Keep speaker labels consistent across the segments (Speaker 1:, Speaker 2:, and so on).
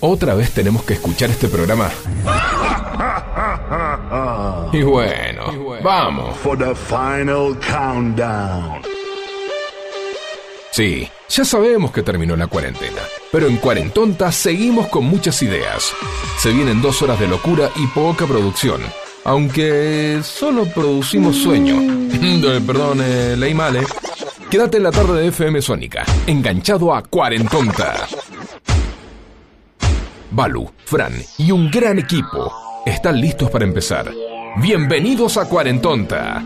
Speaker 1: Otra vez tenemos que escuchar este programa. Y bueno, vamos.
Speaker 2: For the final countdown.
Speaker 1: Sí, ya sabemos que terminó la cuarentena, pero en Cuarentonta seguimos con muchas ideas. Se vienen dos horas de locura y poca producción, aunque solo producimos sueño. Perdón, eh, leí mal, ¿eh? Quédate en la tarde de FM Sónica, enganchado a Cuarentonta. Balu, Fran y un gran equipo están listos para empezar. Bienvenidos a Cuarentonta.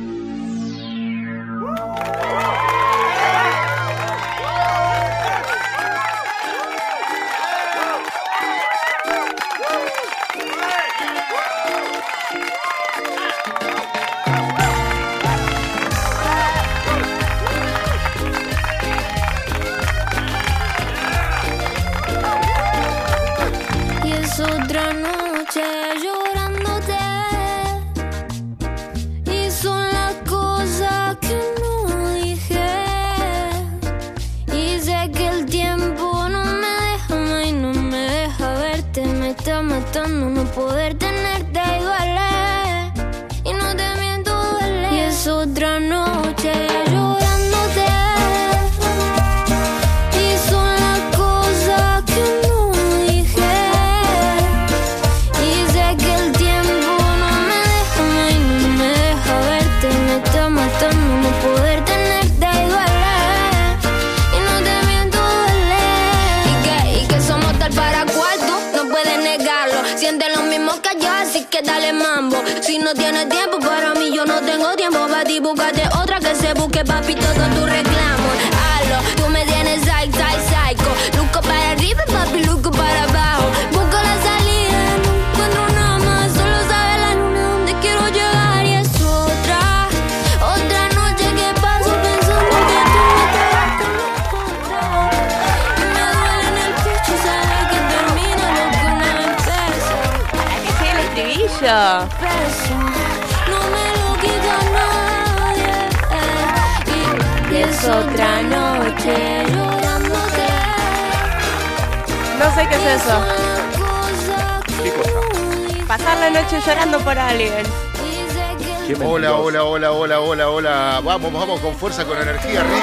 Speaker 3: Fuerza, con energía arriba.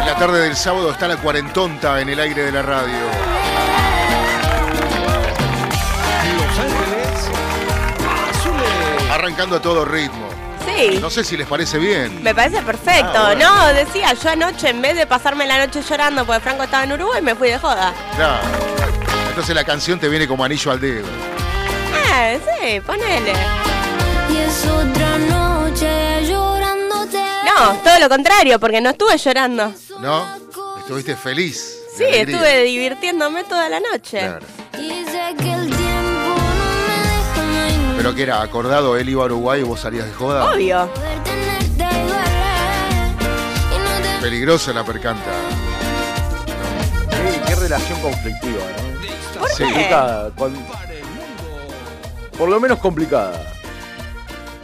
Speaker 3: En la tarde del sábado está la cuarentonta en el aire de la radio.
Speaker 4: Los Ángeles Azules.
Speaker 3: Arrancando a todo ritmo.
Speaker 5: Sí.
Speaker 3: No sé si les parece bien.
Speaker 5: Me parece perfecto.
Speaker 3: Ah, bueno.
Speaker 5: No, decía, yo anoche en vez de pasarme la noche llorando porque Franco estaba en Uruguay, me fui de joda.
Speaker 3: Claro. Entonces la canción te viene como anillo al dedo.
Speaker 5: Eh, sí, ponele.
Speaker 6: Y es otra noche.
Speaker 5: No, todo lo contrario, porque no estuve llorando.
Speaker 3: ¿No? Estuviste feliz.
Speaker 5: Sí,
Speaker 3: alegría.
Speaker 5: estuve divirtiéndome toda la noche.
Speaker 3: Claro. Pero que era acordado, él iba a Uruguay y vos salías de joda.
Speaker 5: Obvio.
Speaker 3: Peligrosa la percanta.
Speaker 4: Sí, qué relación conflictiva, ¿no?
Speaker 5: ¿Por
Speaker 3: Sí.
Speaker 5: qué?
Speaker 4: Complicada. con- Por lo menos complicada.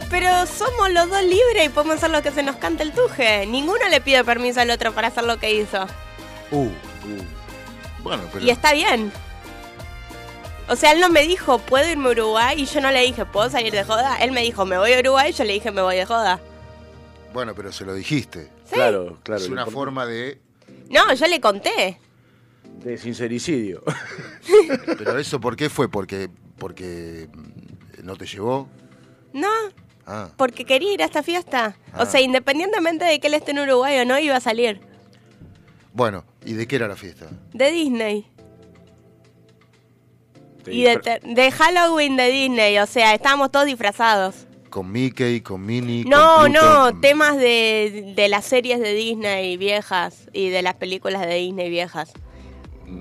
Speaker 5: Pero somos los dos libres y podemos hacer lo que se nos cante el tuje. Ninguno le pide permiso al otro para hacer lo que hizo.
Speaker 3: Uh, uh. Bueno, pero.
Speaker 5: Y está bien. O sea, él no me dijo, ¿puedo irme a Uruguay? Y yo no le dije, ¿puedo salir de joda? Él me dijo, ¿me voy a Uruguay? Y yo le dije, me voy de joda.
Speaker 3: Bueno, pero se lo dijiste.
Speaker 5: Sí.
Speaker 4: Claro, claro.
Speaker 3: es una forma de.
Speaker 5: No, yo le conté.
Speaker 4: De sincericidio.
Speaker 3: Pero eso, ¿por qué fue? Porque. Porque. ¿No te llevó?
Speaker 5: No,
Speaker 3: Ah.
Speaker 5: porque quería ir a esta fiesta.
Speaker 3: Ah.
Speaker 5: O sea, independientemente de que él esté en Uruguay o no, iba a salir.
Speaker 3: Bueno, ¿y de qué era la fiesta?
Speaker 5: De Disney. Y de, Halloween de Disney. O sea, estábamos todos disfrazados.
Speaker 3: Con Mickey, con Minnie.
Speaker 5: No,
Speaker 3: con Pluto,
Speaker 5: no,
Speaker 3: con-
Speaker 5: temas de, de las series de Disney viejas y de las películas de Disney viejas.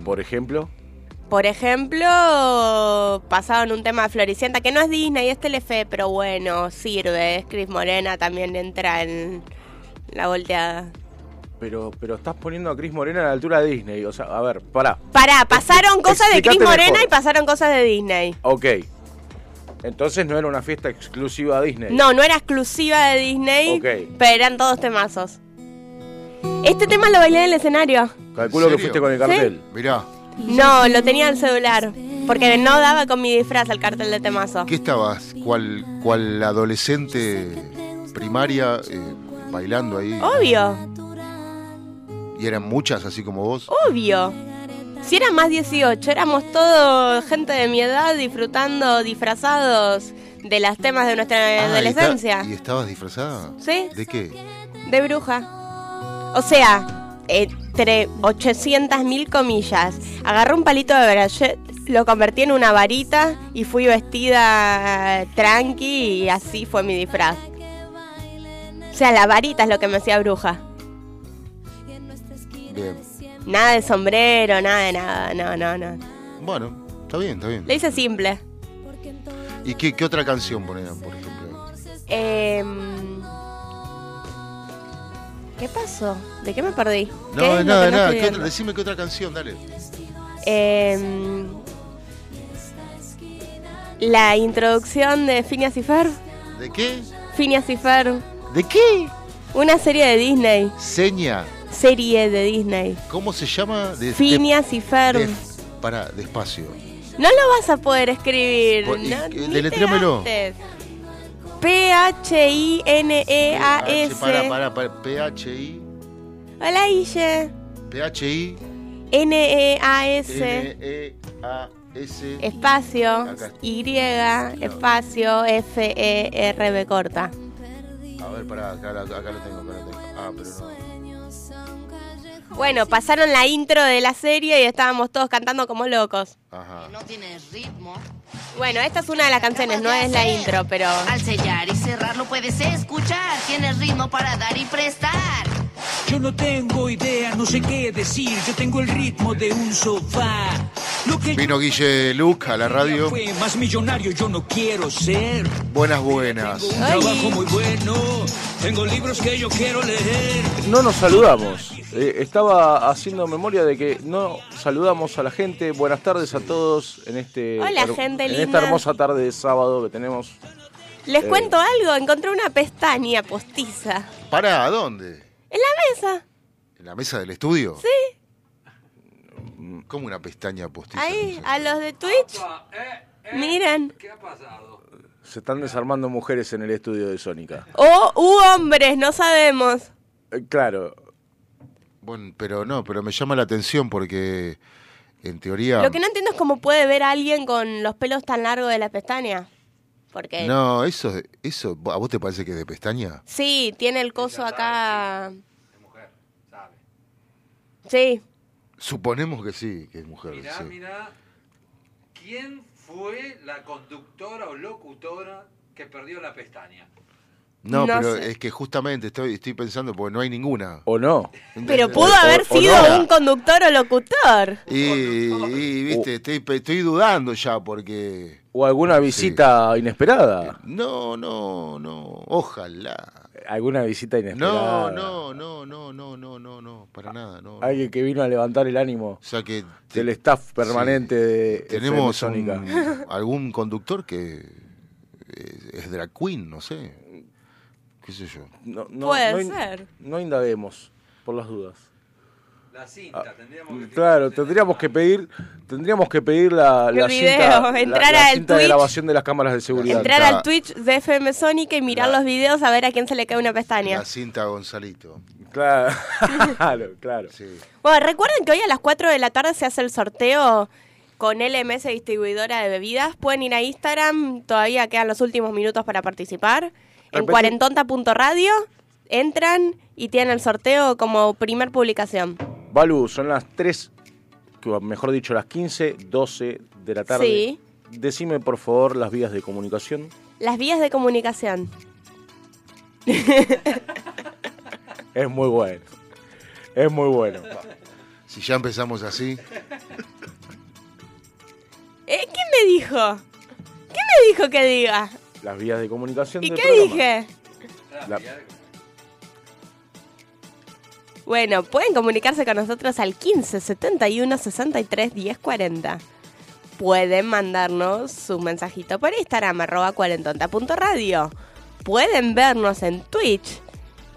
Speaker 4: Por ejemplo.
Speaker 5: Por ejemplo, pasaban un tema de Floricienta, que no es Disney, es Telefe, pero bueno, sirve. Es Cris Morena, también entra en la volteada.
Speaker 4: Pero, pero estás poniendo a Cris Morena a la altura de Disney. O sea, a ver, pará.
Speaker 5: Pará, pasaron cosas de Cris Morena
Speaker 4: mejor.
Speaker 5: y pasaron cosas de Disney.
Speaker 4: Ok. Entonces no era una fiesta exclusiva de Disney.
Speaker 5: No, no era exclusiva de Disney,
Speaker 4: Ok.
Speaker 5: pero eran todos temazos. Este tema lo bailé en el escenario.
Speaker 4: Calculo que fuiste con el cartel.
Speaker 3: Mirá,
Speaker 5: No, lo tenía en el celular. Porque no daba con mi disfraz el cartel de temazo.
Speaker 3: ¿qué estabas? ¿Cuál, cuál adolescente primaria eh, bailando ahí?
Speaker 5: Obvio,
Speaker 3: ¿Y eran muchas así como vos?
Speaker 5: obvio. Si eran más 18, éramos todos gente de mi edad disfrutando disfrazados de los temas de nuestra
Speaker 3: Ah, ¿y
Speaker 5: adolescencia.
Speaker 3: ¿Y estabas disfrazada?
Speaker 5: Sí.
Speaker 3: ¿De qué?
Speaker 5: De bruja. O sea, entre 800 mil comillas. Agarré un palito de brachet, lo convertí en una varita y fui vestida tranqui y así fue mi disfraz. O sea, la varita es lo que me hacía bruja.
Speaker 3: Bien.
Speaker 5: Nada de sombrero, nada de nada, no, no, no.
Speaker 3: Bueno, está bien, está bien.
Speaker 5: Le hice simple.
Speaker 3: ¿Y qué, qué otra canción ponían, por ejemplo?
Speaker 5: Em, ¿Qué pasó? ¿De qué me perdí? ¿Qué
Speaker 3: No, nada,
Speaker 5: no
Speaker 3: nada. ¿Qué otra- decime qué otra canción, dale.
Speaker 5: Em, la introducción de Phineas y Ferb.
Speaker 3: ¿De qué?
Speaker 5: Phineas y Ferb.
Speaker 3: ¿De qué?
Speaker 5: Una serie de Disney.
Speaker 3: Seña.
Speaker 5: Serie de Disney.
Speaker 3: ¿Cómo se llama? De,
Speaker 5: Phineas y Ferb.
Speaker 3: de- para, despacio.
Speaker 5: No lo vas a poder escribir.
Speaker 3: Por- y-
Speaker 5: no,
Speaker 3: y
Speaker 5: P-H-I-N-E-A-S.
Speaker 3: Para, para, para. P-H-I.
Speaker 5: Hola, Ille.
Speaker 3: P-H-I.
Speaker 5: N-E-A-S.
Speaker 3: N-E-A-S.
Speaker 5: Espacio. Y. Espacio. F-E-R-B corta.
Speaker 3: A ver, pará, acá, acá lo tengo, acá lo tengo. Ah, pero no.
Speaker 5: Bueno, pasaron la intro de la serie y estábamos todos cantando como locos.
Speaker 3: Ajá.
Speaker 7: No tienes ritmo.
Speaker 5: Bueno, esta es una de las canciones, no es la intro, pero...
Speaker 7: Al sellar y cerrarlo puedes escuchar. Tienes ritmo para dar y prestar.
Speaker 8: Yo no tengo idea, no sé qué decir. Yo tengo el ritmo de un sofá. Lo que
Speaker 3: Vino Guille Luc a la radio.
Speaker 8: fue más millonario, yo no quiero ser.
Speaker 3: Buenas, buenas.
Speaker 8: Un
Speaker 5: Ay.
Speaker 8: trabajo muy bueno. Tengo libros que yo quiero leer.
Speaker 4: No nos saludamos. Eh, estaba haciendo memoria de que no saludamos a la gente. Buenas tardes a todos en este
Speaker 5: Hola,
Speaker 4: her-
Speaker 5: gente
Speaker 4: en
Speaker 5: linda.
Speaker 4: esta hermosa tarde de sábado que tenemos.
Speaker 5: Les
Speaker 4: Eh.
Speaker 5: cuento algo, encontré una pestaña postiza.
Speaker 3: ¿Para? ¿A dónde?
Speaker 5: En la mesa,
Speaker 3: ¿En la mesa del estudio?
Speaker 5: sí,
Speaker 3: Como una pestaña postiza.
Speaker 5: ahí, a los de Twitch. Miren.
Speaker 4: Se están desarmando mujeres en el estudio de Sónica.
Speaker 5: O u hombres, no sabemos.
Speaker 4: Eh, claro,
Speaker 3: Bueno, pero no, pero me llama la atención porque en teoría.
Speaker 5: Lo que no entiendo es cómo puede ver a alguien con los pelos tan largos de la pestaña. Porque
Speaker 3: No, eso, eso, ¿a vos te parece que es de pestaña?
Speaker 5: sí, tiene el coso acá. Sí,
Speaker 3: Suponemos que sí, que es mujer.
Speaker 9: Mirá,
Speaker 3: sí.
Speaker 9: mirá, ¿quién fue la conductora o locutora que perdió la pestaña?
Speaker 3: No,
Speaker 5: No
Speaker 3: pero
Speaker 5: sé.
Speaker 3: es que justamente estoy, estoy pensando, porque no hay ninguna.
Speaker 4: o no.
Speaker 5: pero pudo
Speaker 4: o-
Speaker 5: haber
Speaker 4: o
Speaker 5: sido
Speaker 4: no.
Speaker 5: un conductor o locutor.
Speaker 3: Y, y, viste, estoy, estoy dudando ya porque.
Speaker 4: O alguna visita inesperada.
Speaker 3: No, no, no. Ojalá.
Speaker 4: Alguna visita inesperada.
Speaker 3: No, no, no, no, no, no, no, no, para nada, no.
Speaker 4: Alguien que vino a levantar el ánimo
Speaker 3: O sea que te-
Speaker 4: del staff permanente de
Speaker 3: tenemos un- algún conductor que eh, es drag queen, no sé. ¿Qué sé yo?
Speaker 4: No, no-
Speaker 5: Puede ser.
Speaker 4: No indaguemos, por las dudas.
Speaker 9: La cinta, tendríamos que
Speaker 4: Claro, tendríamos
Speaker 9: la
Speaker 4: que
Speaker 9: cinta.
Speaker 4: pedir, tendríamos que pedir la,
Speaker 5: El
Speaker 4: la
Speaker 5: video,
Speaker 4: cinta, la-
Speaker 5: entrar
Speaker 4: la,
Speaker 5: al
Speaker 4: cinta de
Speaker 5: Twitch.
Speaker 4: grabación de las cámaras de seguridad.
Speaker 5: Entrar al Twitch de FM Sónica y mirar
Speaker 3: La-
Speaker 5: los videos a ver a quién se le cae una pestaña.
Speaker 3: La cinta Gonzalito.
Speaker 4: Claro, claro, claro.
Speaker 3: Sí.
Speaker 5: Bueno, recuerden que hoy a las 4 de la tarde se hace el sorteo con LMS Distribuidora de Bebidas. Pueden ir a Instagram, todavía quedan los últimos minutos para participar. En cuarentonta.radio entran y tienen el sorteo como primer publicación.
Speaker 4: Balu, son las 3, que- mejor dicho, las 15, 12 de la tarde.
Speaker 5: Sí.
Speaker 4: Decime, por favor, las vías de comunicación.
Speaker 5: Las vías de comunicación.
Speaker 4: Es muy bueno. Es muy bueno.
Speaker 3: Si ya empezamos así,
Speaker 5: Eh, ¿Qué me dijo? ¿Qué me dijo que diga?
Speaker 4: Las vías de comunicación
Speaker 5: ¿Y
Speaker 4: del
Speaker 5: qué
Speaker 4: programa.
Speaker 5: dije?
Speaker 4: La-
Speaker 5: bueno, pueden comunicarse con nosotros al 15 71 63 10 40. Pueden mandarnos su mensajito por Instagram, arroba cuarentonta.radio. Pueden vernos en Twitch,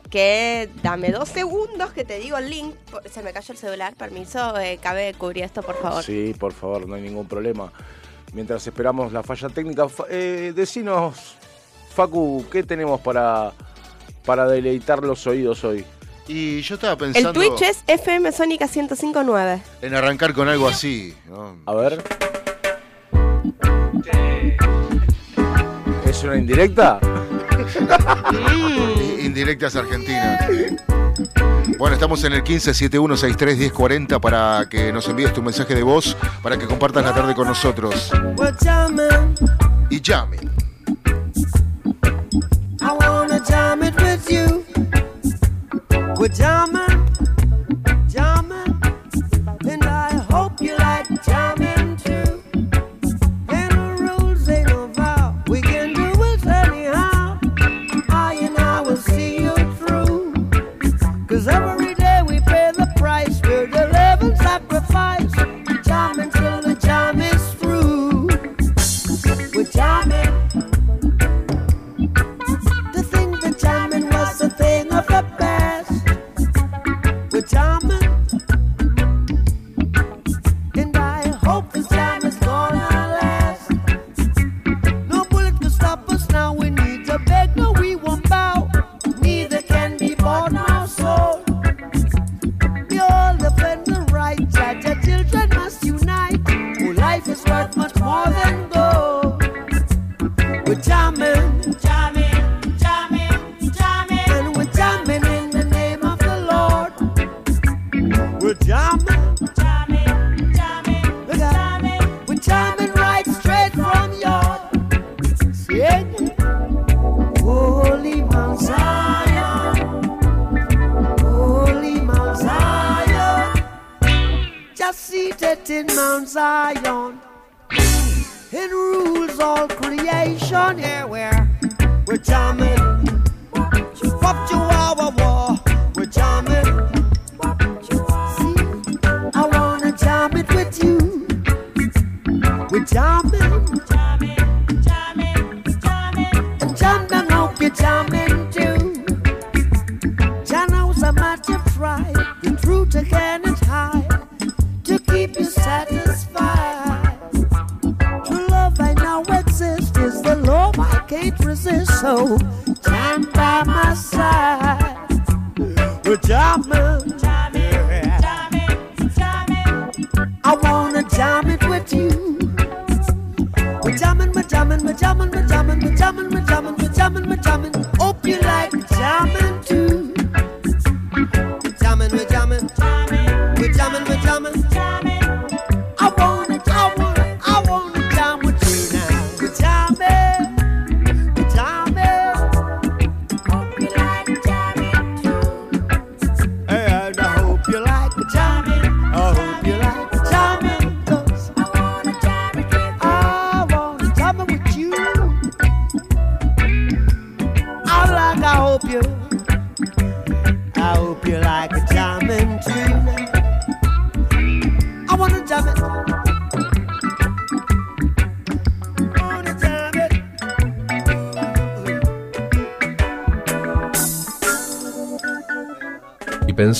Speaker 5: que dame dos segundos que te digo el link. Se me cayó el celular, permiso, eh, cabe cubrir esto, por favor.
Speaker 4: Sí, por favor, no hay ningún problema. Mientras esperamos la falla técnica, eh, decinos, Facu, ¿qué tenemos para, para deleitar los oídos hoy?
Speaker 3: Y yo estaba pensando.
Speaker 5: El Twitch es FM Sónica 1059.
Speaker 3: En arrancar con algo así.
Speaker 4: A ver. ¿Es una indirecta?
Speaker 3: Indirectas argentinas. Bueno, estamos en el 1571631040 para que nos envíes tu mensaje de voz, para que compartas la tarde con nosotros. Y llamen.
Speaker 10: I wanna jam it with you. We're
Speaker 11: diamond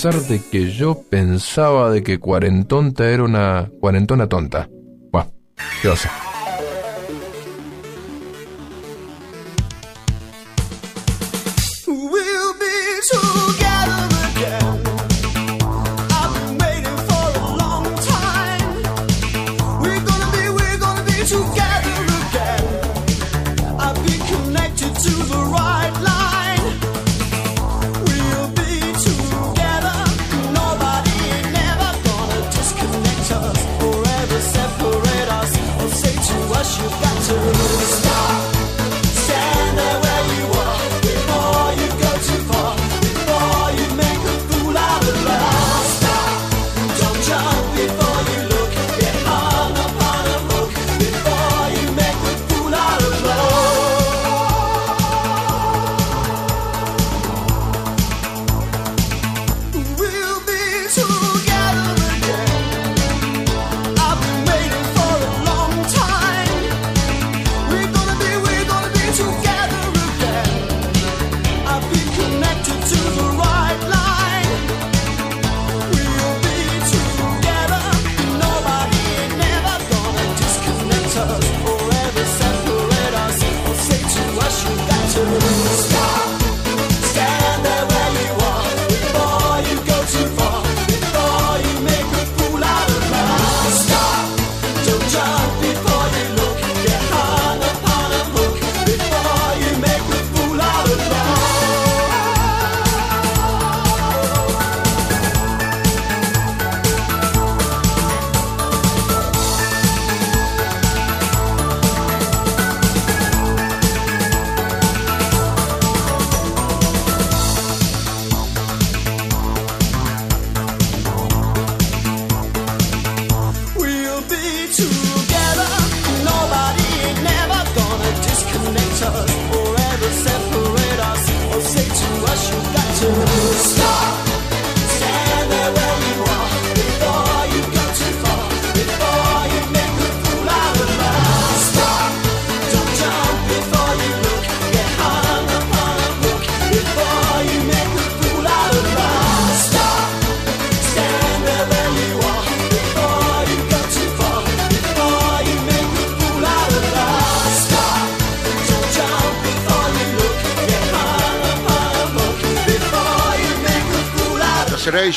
Speaker 11: pensar de que yo pensaba de que cuarentonta era una cuarentona tonta. Bueno, ¿qué
Speaker 10: va a?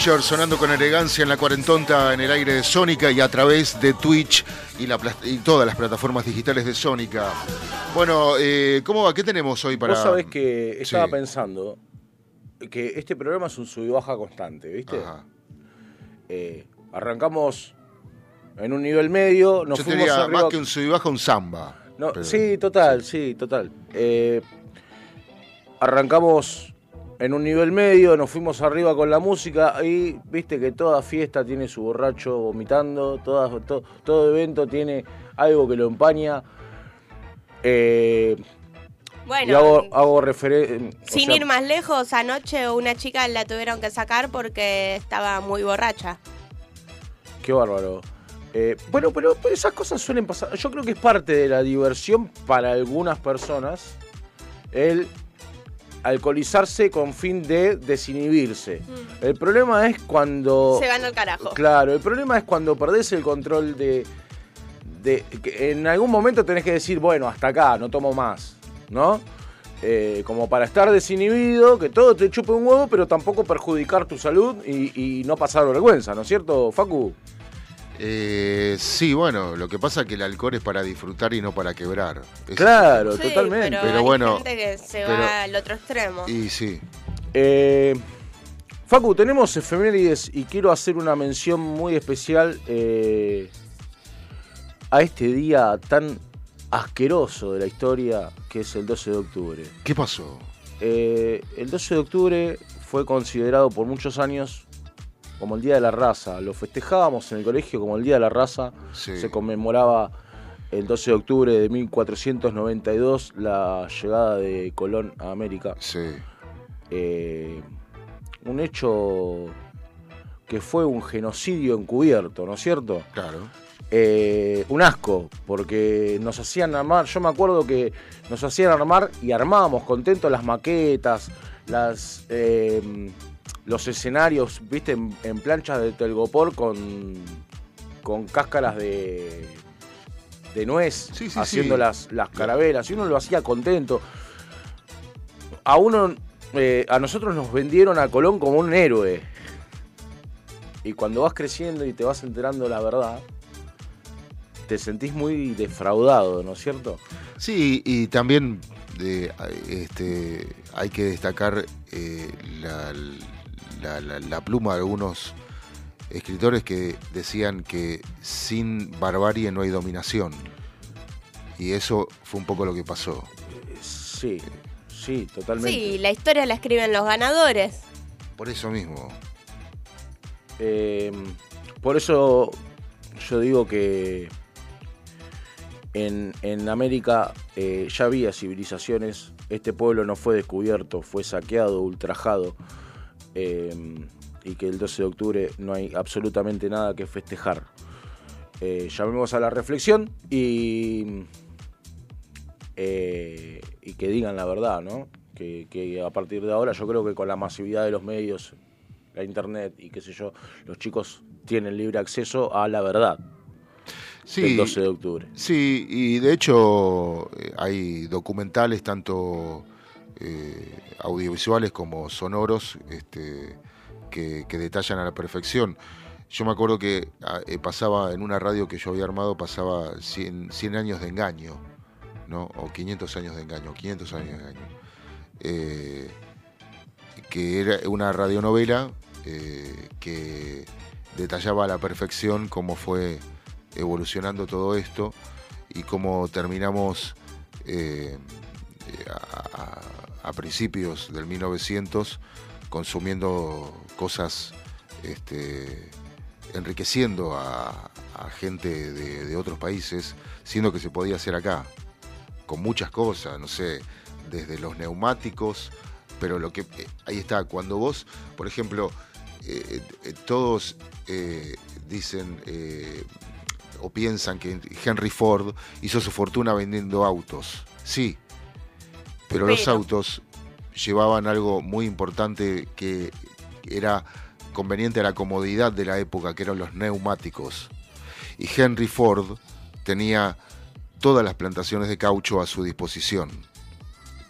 Speaker 3: Sonando con elegancia en la cuarentonta en el aire de Sónica y a través de Twitch y, la plas- y todas las plataformas digitales de Sónica. Bueno, eh, ¿cómo va? ¿Qué tenemos hoy para...?
Speaker 4: Vos sabés que estaba
Speaker 3: Sí.
Speaker 4: pensando que este programa es un sub y baja constante, ¿viste?
Speaker 3: Ajá.
Speaker 4: Eh, arrancamos en un nivel medio, nos
Speaker 3: Yo
Speaker 4: fuimos
Speaker 3: diría,
Speaker 4: arriba-
Speaker 3: más que un sub y baja, un samba.
Speaker 4: No,
Speaker 3: Pero-
Speaker 4: sí, total, sí, total. Eh, arrancamos en un nivel medio, nos fuimos arriba con la música y viste que toda fiesta tiene su borracho vomitando, toda- to- todo evento tiene algo que lo empaña. Eh, y
Speaker 5: Bueno,
Speaker 4: hago, hago referencia.
Speaker 5: sin ir más lejos, anoche una chica la tuvieron que sacar porque estaba muy borracha.
Speaker 4: Qué bárbaro. Eh, bueno, pero, pero esas cosas suelen pasar. Yo creo que es parte de la diversión para algunas personas el alcoholizarse con fin de desinhibirse. El problema es cuando...
Speaker 5: Se van al carajo.
Speaker 4: Claro, el problema es cuando perdés el control de... de que en algún momento tenés que decir, bueno, hasta acá, no tomo más, ¿no? Eh, como para estar desinhibido, que todo te chupe un huevo, pero tampoco perjudicar tu salud y, y no pasar vergüenza, ¿no es cierto, Facu?
Speaker 3: Eh, sí, bueno, lo que pasa es que el alcohol es para disfrutar y no para quebrar.
Speaker 4: Claro,
Speaker 5: Sí,
Speaker 4: totalmente.
Speaker 5: Pero,
Speaker 3: Pero
Speaker 5: hay
Speaker 3: bueno,
Speaker 5: gente que se
Speaker 3: pero-
Speaker 5: va al otro extremo.
Speaker 3: Y sí.
Speaker 4: Eh, Facu, tenemos efemérides y quiero hacer una mención muy especial eh, a este día tan asqueroso de la historia que es el 12 de octubre.
Speaker 3: ¿Qué pasó?
Speaker 4: Eh, el 12 de octubre fue considerado por muchos años como el Día de la Raza. Lo festejábamos en el colegio como el Día de la Raza.
Speaker 3: Sí.
Speaker 4: Se conmemoraba el 12 de octubre de 1492 la llegada de Colón a América.
Speaker 3: Sí.
Speaker 4: Eh, un hecho que fue un genocidio encubierto, ¿no es cierto?
Speaker 3: Claro.
Speaker 4: Eh, un asco, porque nos hacían armar, yo me acuerdo que nos hacían armar y armábamos contentos las maquetas, las eh, los escenarios, viste, en, en planchas de telgopor con, con cáscaras de, de nuez,
Speaker 3: Sí, sí,
Speaker 4: haciendo
Speaker 3: sí.
Speaker 4: las, las carabelas, y uno lo hacía contento. A uno, eh, a nosotros nos vendieron a Colón como un héroe. Y cuando vas creciendo y te vas enterando la verdad, te sentís muy defraudado, ¿no es cierto?
Speaker 3: Sí, y también de, este, hay que destacar eh, la, la- la- la pluma de algunos escritores que decían que sin barbarie no hay dominación. Y eso fue un poco lo que pasó.
Speaker 4: Sí, sí, totalmente.
Speaker 5: Sí, la historia la escriben los ganadores.
Speaker 3: Por eso mismo.
Speaker 4: Eh, por eso yo digo que en, en América eh, ya había civilizaciones. Este pueblo no fue descubierto, fue saqueado, ultrajado. Eh, y que el 12 de octubre no hay absolutamente nada que festejar. Eh, llamemos a la reflexión y, eh, y que digan la verdad, ¿no? Que, que a partir de ahora yo creo que con la masividad de los medios, la internet y qué sé yo, los chicos tienen libre acceso a la verdad
Speaker 3: Sí,
Speaker 4: del 12 de octubre.
Speaker 3: Sí, y de hecho eh, hay documentales tanto eh, audiovisuales como sonoros este, que, detallan a la perfección. Yo me acuerdo que ah, eh, pasaba en una radio que yo había armado, pasaba 100, 100 años de engaño, ¿no? O 500 años de engaño, 500 años de engaño. Eh, que era una radionovela que detallaba a la perfección cómo fue evolucionando todo esto y cómo terminamos a, a- principios del 1900 consumiendo cosas, este, enriqueciendo a, gente de, otros países, siendo que se podía hacer acá, con muchas cosas, no sé, desde los neumáticos, pero lo que eh, ahí está, cuando vos, por ejemplo, eh, eh, todos dicen o piensan que Henry Ford hizo su fortuna vendiendo autos. Sí, pero, los
Speaker 5: Pero.
Speaker 3: autos llevaban algo muy importante que era conveniente a la comodidad de la época, que eran los neumáticos. Y Henry Ford tenía todas las plantaciones de caucho a su disposición,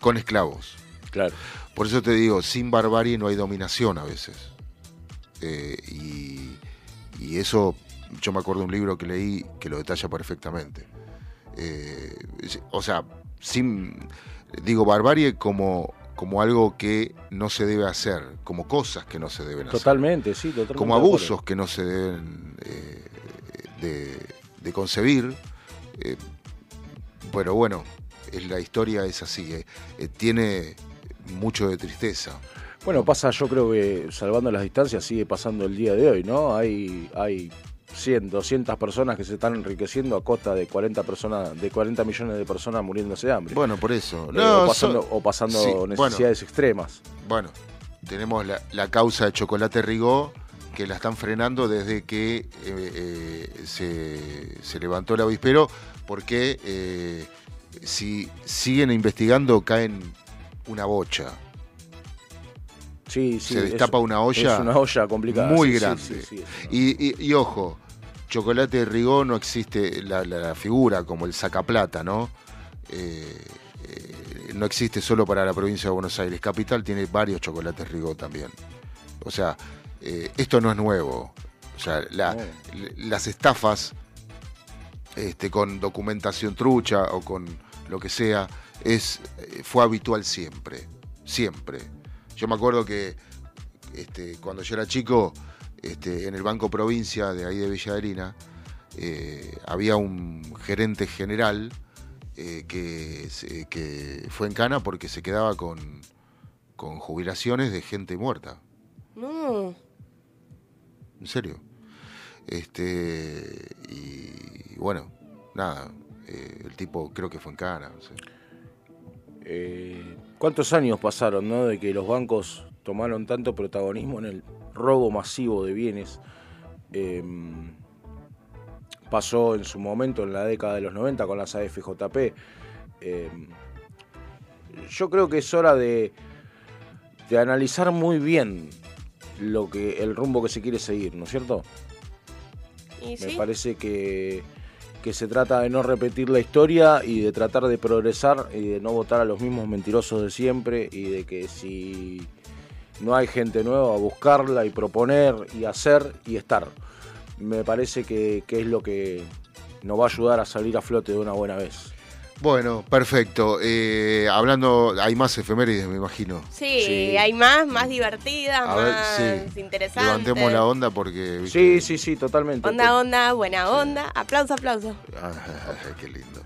Speaker 3: con esclavos.
Speaker 4: Claro.
Speaker 3: Por eso te digo, sin barbarie no hay dominación a veces. eh, y, y eso, yo me acuerdo de un libro que leí que lo detalla perfectamente. Eh, o sea, sin, digo barbarie como, como algo que no se debe hacer, como cosas que no se deben hacer.
Speaker 4: Totalmente, sí, totalmente.
Speaker 3: como abusos que no se deben eh, de, de concebir. eh, pero bueno, es, la historia es así, eh, eh, tiene mucho de tristeza.
Speaker 4: Bueno, pasa, yo creo que salvando las distancias sigue pasando el día de hoy, ¿no? Hay, hay 100, 200 personas que se están enriqueciendo a costa de 40 personas, de 40 millones de personas muriéndose de hambre.
Speaker 3: Bueno, por eso.
Speaker 4: Eh,
Speaker 3: No,
Speaker 4: o pasando,
Speaker 3: so-
Speaker 4: o pasando
Speaker 3: sí, bueno.
Speaker 4: necesidades extremas.
Speaker 3: Bueno, tenemos la, la causa de Chocolate Rigó, que la están frenando desde que eh, eh, se, se levantó el avispero, porque eh, si siguen investigando caen una bocha.
Speaker 4: Sí, sí.
Speaker 3: se
Speaker 4: es-
Speaker 3: destapa una olla.
Speaker 4: Es una olla complicada.
Speaker 3: Muy
Speaker 4: sí,
Speaker 3: grande.
Speaker 4: sí,
Speaker 3: Y, y- y ojo, Chocolate Rigó no existe la, la- la figura como el sacaplata, ¿no? Eh, eh, no existe solo para la provincia de Buenos Aires. Capital tiene varios chocolates Rigó también. O sea, eh, esto no es nuevo. O sea, la-
Speaker 4: No.
Speaker 3: l- las estafas este, con documentación trucha o con lo que sea, es, fue habitual siempre. Siempre. Yo me acuerdo que este, cuando yo era chico, este, en el Banco Provincia de ahí de Villaderina, eh, había un gerente general eh, que, fue en cana porque se quedaba con, con jubilaciones de gente muerta.
Speaker 5: No.
Speaker 3: En serio. Este, y bueno, nada, eh, el tipo creo que fue en cana. no sé.
Speaker 4: Eh, ¿Cuántos años pasaron, no? De que los bancos tomaron tanto protagonismo en el robo masivo de bienes. Eh, pasó en su momento en la década de los 90 con las AFJP. Eh, yo creo que es hora de, de analizar muy bien lo que el rumbo que se quiere seguir, ¿no es cierto?
Speaker 5: ¿Y
Speaker 4: Me
Speaker 5: sí?
Speaker 4: parece que, que se trata de no repetir la historia y de tratar de progresar y de no votar a los mismos mentirosos de siempre y de que si no hay gente nueva, buscarla y proponer y hacer y estar. Me parece que, que es lo que nos va a ayudar a salir a flote de una buena vez.
Speaker 3: Bueno, perfecto. Eh, hablando, hay más efemérides, me imagino.
Speaker 5: Sí,
Speaker 4: Sí.
Speaker 5: hay más, más divertidas,
Speaker 3: A ver,
Speaker 5: más
Speaker 3: sí.
Speaker 5: interesantes.
Speaker 3: Levantemos la onda porque... ¿viste?
Speaker 4: Sí, sí, sí, totalmente.
Speaker 5: Onda, onda, buena onda. Aplauso, aplauso.
Speaker 3: Ah, qué lindo.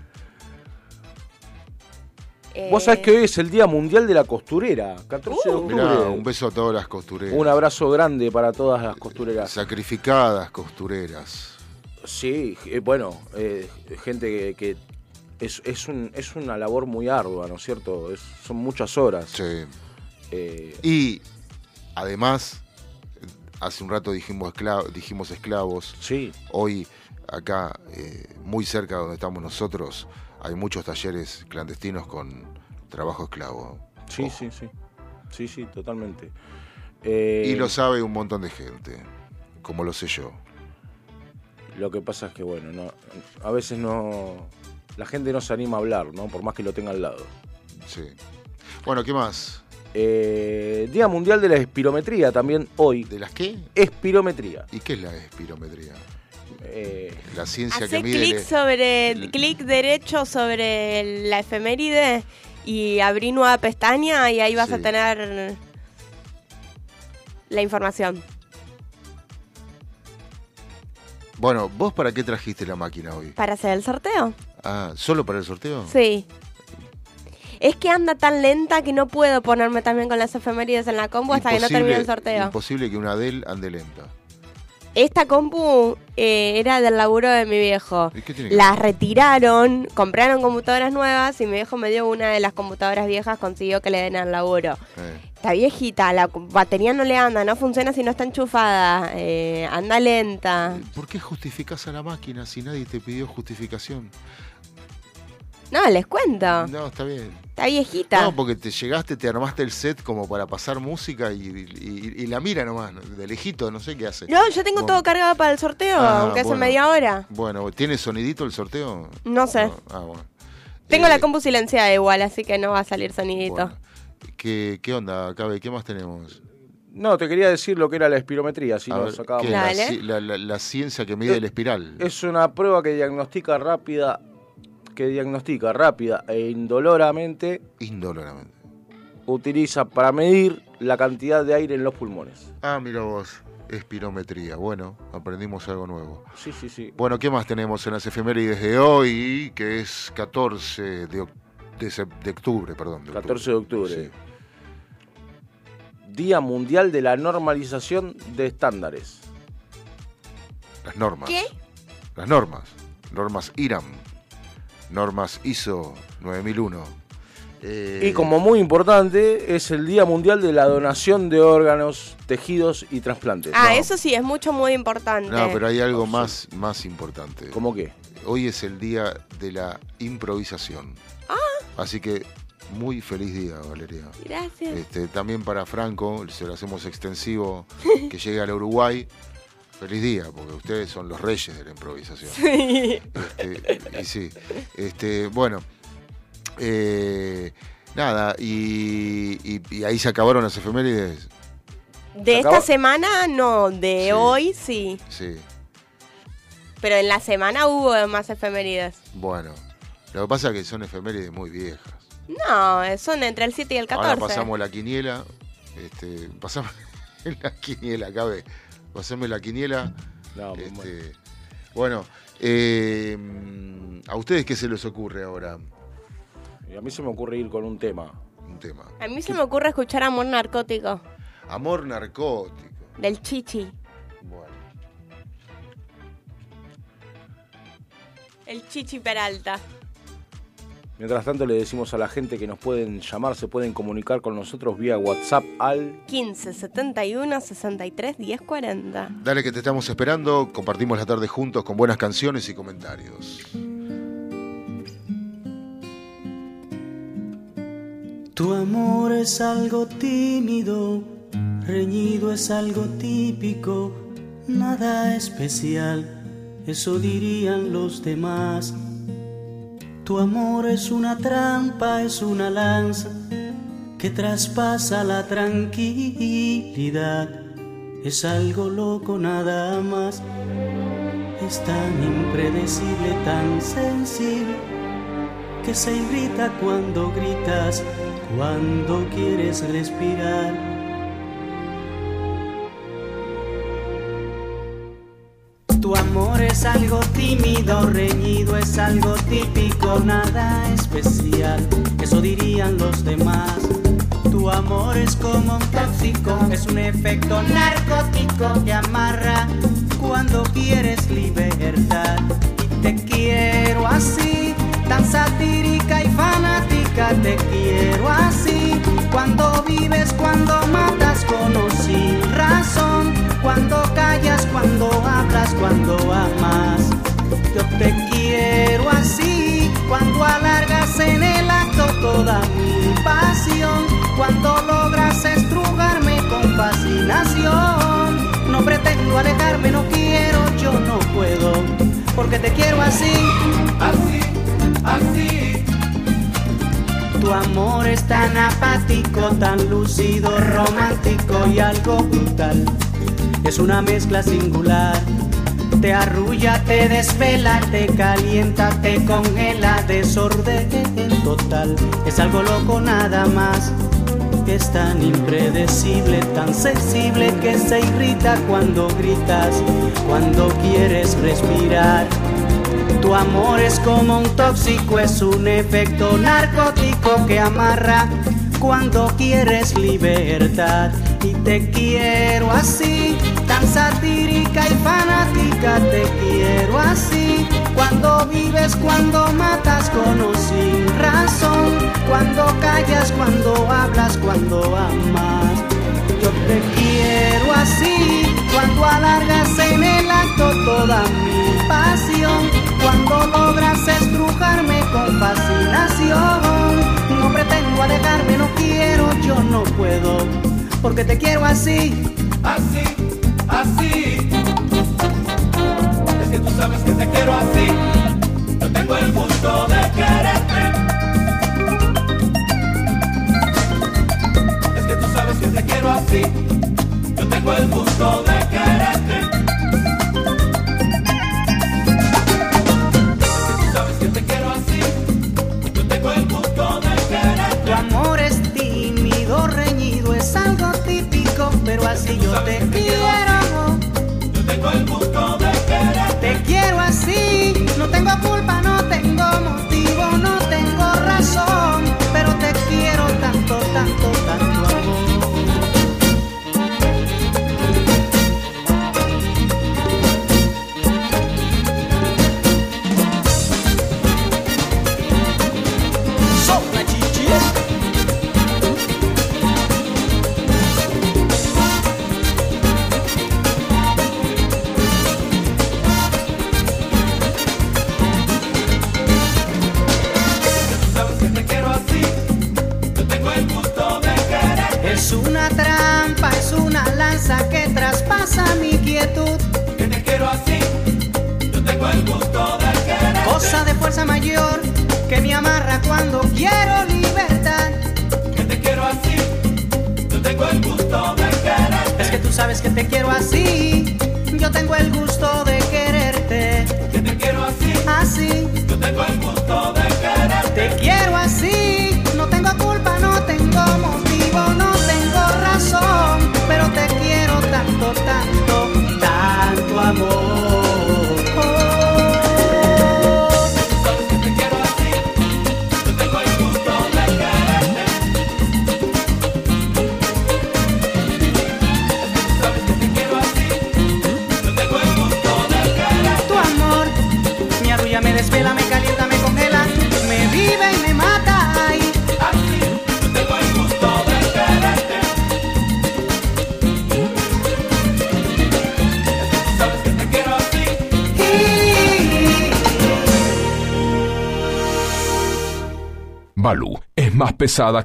Speaker 5: Eh,
Speaker 4: Vos sabés que hoy es el Día Mundial de la Costurera, 14 de
Speaker 5: Uh.
Speaker 4: octubre.
Speaker 3: Mirá, un beso a todas las costureras.
Speaker 4: Un abrazo grande para todas las costureras.
Speaker 3: Sacrificadas costureras.
Speaker 4: Sí, eh, bueno, eh, gente que, que es, es, un, es una labor muy ardua, ¿no es cierto? Es- son muchas horas.
Speaker 3: Sí.
Speaker 4: Eh,
Speaker 3: Y además, hace un rato dijimos, escla- dijimos esclavos.
Speaker 4: sí,
Speaker 3: Hoy, acá, eh, muy cerca de donde estamos nosotros, hay muchos talleres clandestinos con trabajo esclavo.
Speaker 4: sí,
Speaker 3: Ojo.
Speaker 4: sí, sí. Sí, sí, totalmente. Eh,
Speaker 3: Y lo sabe un montón de gente, como lo sé yo.
Speaker 4: Lo que pasa es que, bueno, no, a veces no. La gente no se anima a hablar, ¿no? Por más que lo tenga al lado.
Speaker 3: Sí. Bueno, ¿qué más?
Speaker 4: Eh, Día Mundial de la Espirometría también hoy.
Speaker 3: ¿De las qué?
Speaker 4: Espirometría.
Speaker 3: ¿Y qué es la espirometría?
Speaker 4: Eh,
Speaker 3: La ciencia que mide...
Speaker 5: clic
Speaker 3: el-
Speaker 5: sobre,
Speaker 3: el-
Speaker 5: clic derecho sobre la efeméride y abrí nueva pestaña y ahí vas a tener la información.
Speaker 3: Bueno, ¿vos para qué trajiste la máquina hoy?
Speaker 5: ¿Para hacer el sorteo?
Speaker 3: Ah, ¿solo para el sorteo?
Speaker 5: Sí. Es que anda tan lenta que no puedo ponerme también con las efemérides en la compu hasta que no termine el sorteo.
Speaker 3: Imposible que una Dell ande lenta.
Speaker 5: Esta compu eh, era del laburo de mi viejo.
Speaker 3: ¿Y qué tiene que
Speaker 5: La
Speaker 3: ver?
Speaker 5: retiraron, compraron computadoras nuevas y mi viejo me dio una de las computadoras viejas, consiguió que le den al laburo.
Speaker 3: Eh,
Speaker 5: Está viejita, la batería no le anda, no funciona si no está enchufada, eh, anda lenta.
Speaker 3: ¿Por qué justificás a la máquina si nadie te pidió justificación?
Speaker 5: No, les cuento,
Speaker 3: No, está bien.
Speaker 5: está viejita.
Speaker 3: No, porque te llegaste, te armaste el set como para pasar música y, y- y la mira nomás, ¿no? de lejito, no sé qué hace.
Speaker 5: No, yo tengo
Speaker 3: Bueno.
Speaker 5: todo cargado para el sorteo,
Speaker 3: Ah,
Speaker 5: aunque hace
Speaker 3: bueno.
Speaker 5: media hora.
Speaker 3: Bueno, ¿tiene sonidito el sorteo?
Speaker 5: No sé.
Speaker 3: Ah, bueno.
Speaker 5: Tengo
Speaker 3: Eh,
Speaker 5: la compu silenciada igual, así que no va a salir sonidito.
Speaker 3: bueno. ¿Qué, ¿Qué onda, Cabe? ¿Qué más tenemos?
Speaker 4: No, te quería decir lo que era la espirometría, si nos sacábamos.
Speaker 3: ¿qué es la,
Speaker 5: Dale.
Speaker 3: ci- la- la- la ciencia que mide
Speaker 4: Eh,
Speaker 3: el espiral.
Speaker 4: Es una prueba que diagnostica rápida, que diagnostica rápida e indoloramente,
Speaker 3: Indoloramente.
Speaker 4: utiliza para medir la cantidad de aire en los pulmones.
Speaker 3: Ah, mira vos. Espirometría. Bueno, aprendimos algo nuevo.
Speaker 4: Sí, sí, sí.
Speaker 3: Bueno, ¿qué más tenemos en las efemérides de hoy? Que es 14 de, octubre, perdón. de
Speaker 4: 14 de octubre.
Speaker 3: Sí.
Speaker 4: Día Mundial de la Normalización de Estándares.
Speaker 3: Las normas.
Speaker 5: ¿Qué?
Speaker 3: Las normas. Normas IRAM. Normas ISO 9001. Eh,
Speaker 4: Y como muy importante, es el Día Mundial de la Donación de órganos, tejidos y trasplantes.
Speaker 5: Ah,
Speaker 3: No.
Speaker 5: eso sí, es mucho, muy importante.
Speaker 3: No, pero hay algo más, más importante.
Speaker 4: ¿Cómo qué?
Speaker 3: Hoy es el día de la improvisación.
Speaker 5: Ah.
Speaker 3: Así que muy feliz día, Valeria.
Speaker 5: Gracias.
Speaker 3: Este, también para Franco, se lo hacemos extensivo, que llegue al Uruguay. Feliz día, porque ustedes son los reyes de la improvisación.
Speaker 5: Sí.
Speaker 3: Este, y sí, este, bueno, eh, nada, y, y- y ahí se acabaron las efemérides.
Speaker 5: De esta
Speaker 4: acabó?
Speaker 5: semana no, de
Speaker 3: Sí.
Speaker 5: hoy sí.
Speaker 3: Sí,
Speaker 5: Pero en la semana hubo más efemérides.
Speaker 3: bueno, lo que pasa es que son efemérides muy viejas.
Speaker 5: No, son entre el 7 y el 14.
Speaker 3: Ahora pasamos la quiniela, este, pasamos la quiniela, cabe, pasame la quiniela.
Speaker 4: No,
Speaker 3: Este, bueno, eh, ¿a ustedes qué se les ocurre ahora?
Speaker 4: Y a mí se me ocurre ir con un tema.
Speaker 3: Un tema.
Speaker 5: A mí se me ocurre escuchar Amor Narcótico,
Speaker 3: Amor narcótico.
Speaker 5: del Chichi.
Speaker 3: Bueno.
Speaker 5: El Chichi Peralta.
Speaker 4: Mientras tanto le decimos a la gente que nos pueden llamar, se pueden comunicar con nosotros vía WhatsApp al
Speaker 5: 15 71 63 10 40.
Speaker 3: Dale que te estamos esperando, compartimos la tarde juntos con buenas canciones y comentarios.
Speaker 12: Tu amor es algo tímido, reñido es algo típico, nada especial, eso dirían los demás. Tu amor es una trampa, es una lanza que traspasa la tranquilidad, es algo loco nada más, es tan impredecible, tan sensible que se irrita cuando gritas, cuando quieres respirar. Algo tímido, reñido, es algo típico, nada especial, eso dirían los demás. Tu amor es como un tóxico, es un efecto narcótico que amarra cuando quieres libertad. Y te quiero así, tan satírica y fanática, te quiero así. Cuando vives, cuando matas con o sin razón, cuando callas, cuando hablas, cuando amas. Yo te quiero así, cuando alargas en el acto toda mi pasión, cuando logras estrugarme con fascinación. No pretendo alejarme, no quiero, yo no puedo, porque te quiero así, así, así. Tu amor es tan apático, tan lúcido, romántico y algo brutal. Es una mezcla singular. Te arrulla, te desvela, te calienta, te congela, desorden total. Es algo loco nada más. Es tan impredecible, tan sensible que se irrita cuando gritas, cuando quieres respirar. Tu amor es como un tóxico, es un efecto narcótico que amarra cuando quieres libertad. Y te quiero así, tan satírica y fanática, te quiero así. Cuando vives, cuando matas con o sin razón, cuando callas, cuando hablas, cuando amas. Yo te quiero así, cuando alargas en el acto toda mi pasión, cuando logras estrujarme con fascinación no quiero, yo no puedo, porque te quiero así, así, así.
Speaker 13: Es que tú sabes que te quiero así, yo tengo el gusto de quererte. Es que tú sabes que te quiero así,
Speaker 12: yo tengo el gusto de quererte.
Speaker 14: si yo te
Speaker 12: pido.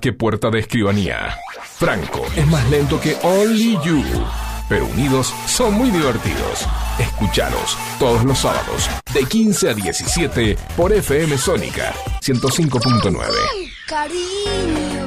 Speaker 12: que
Speaker 15: puerta de escribanía. Franco es más lento que Only You, pero unidos son muy divertidos. Escucharos todos los sábados de 15 a 17 por FM Sónica 105.9.
Speaker 16: Cariño.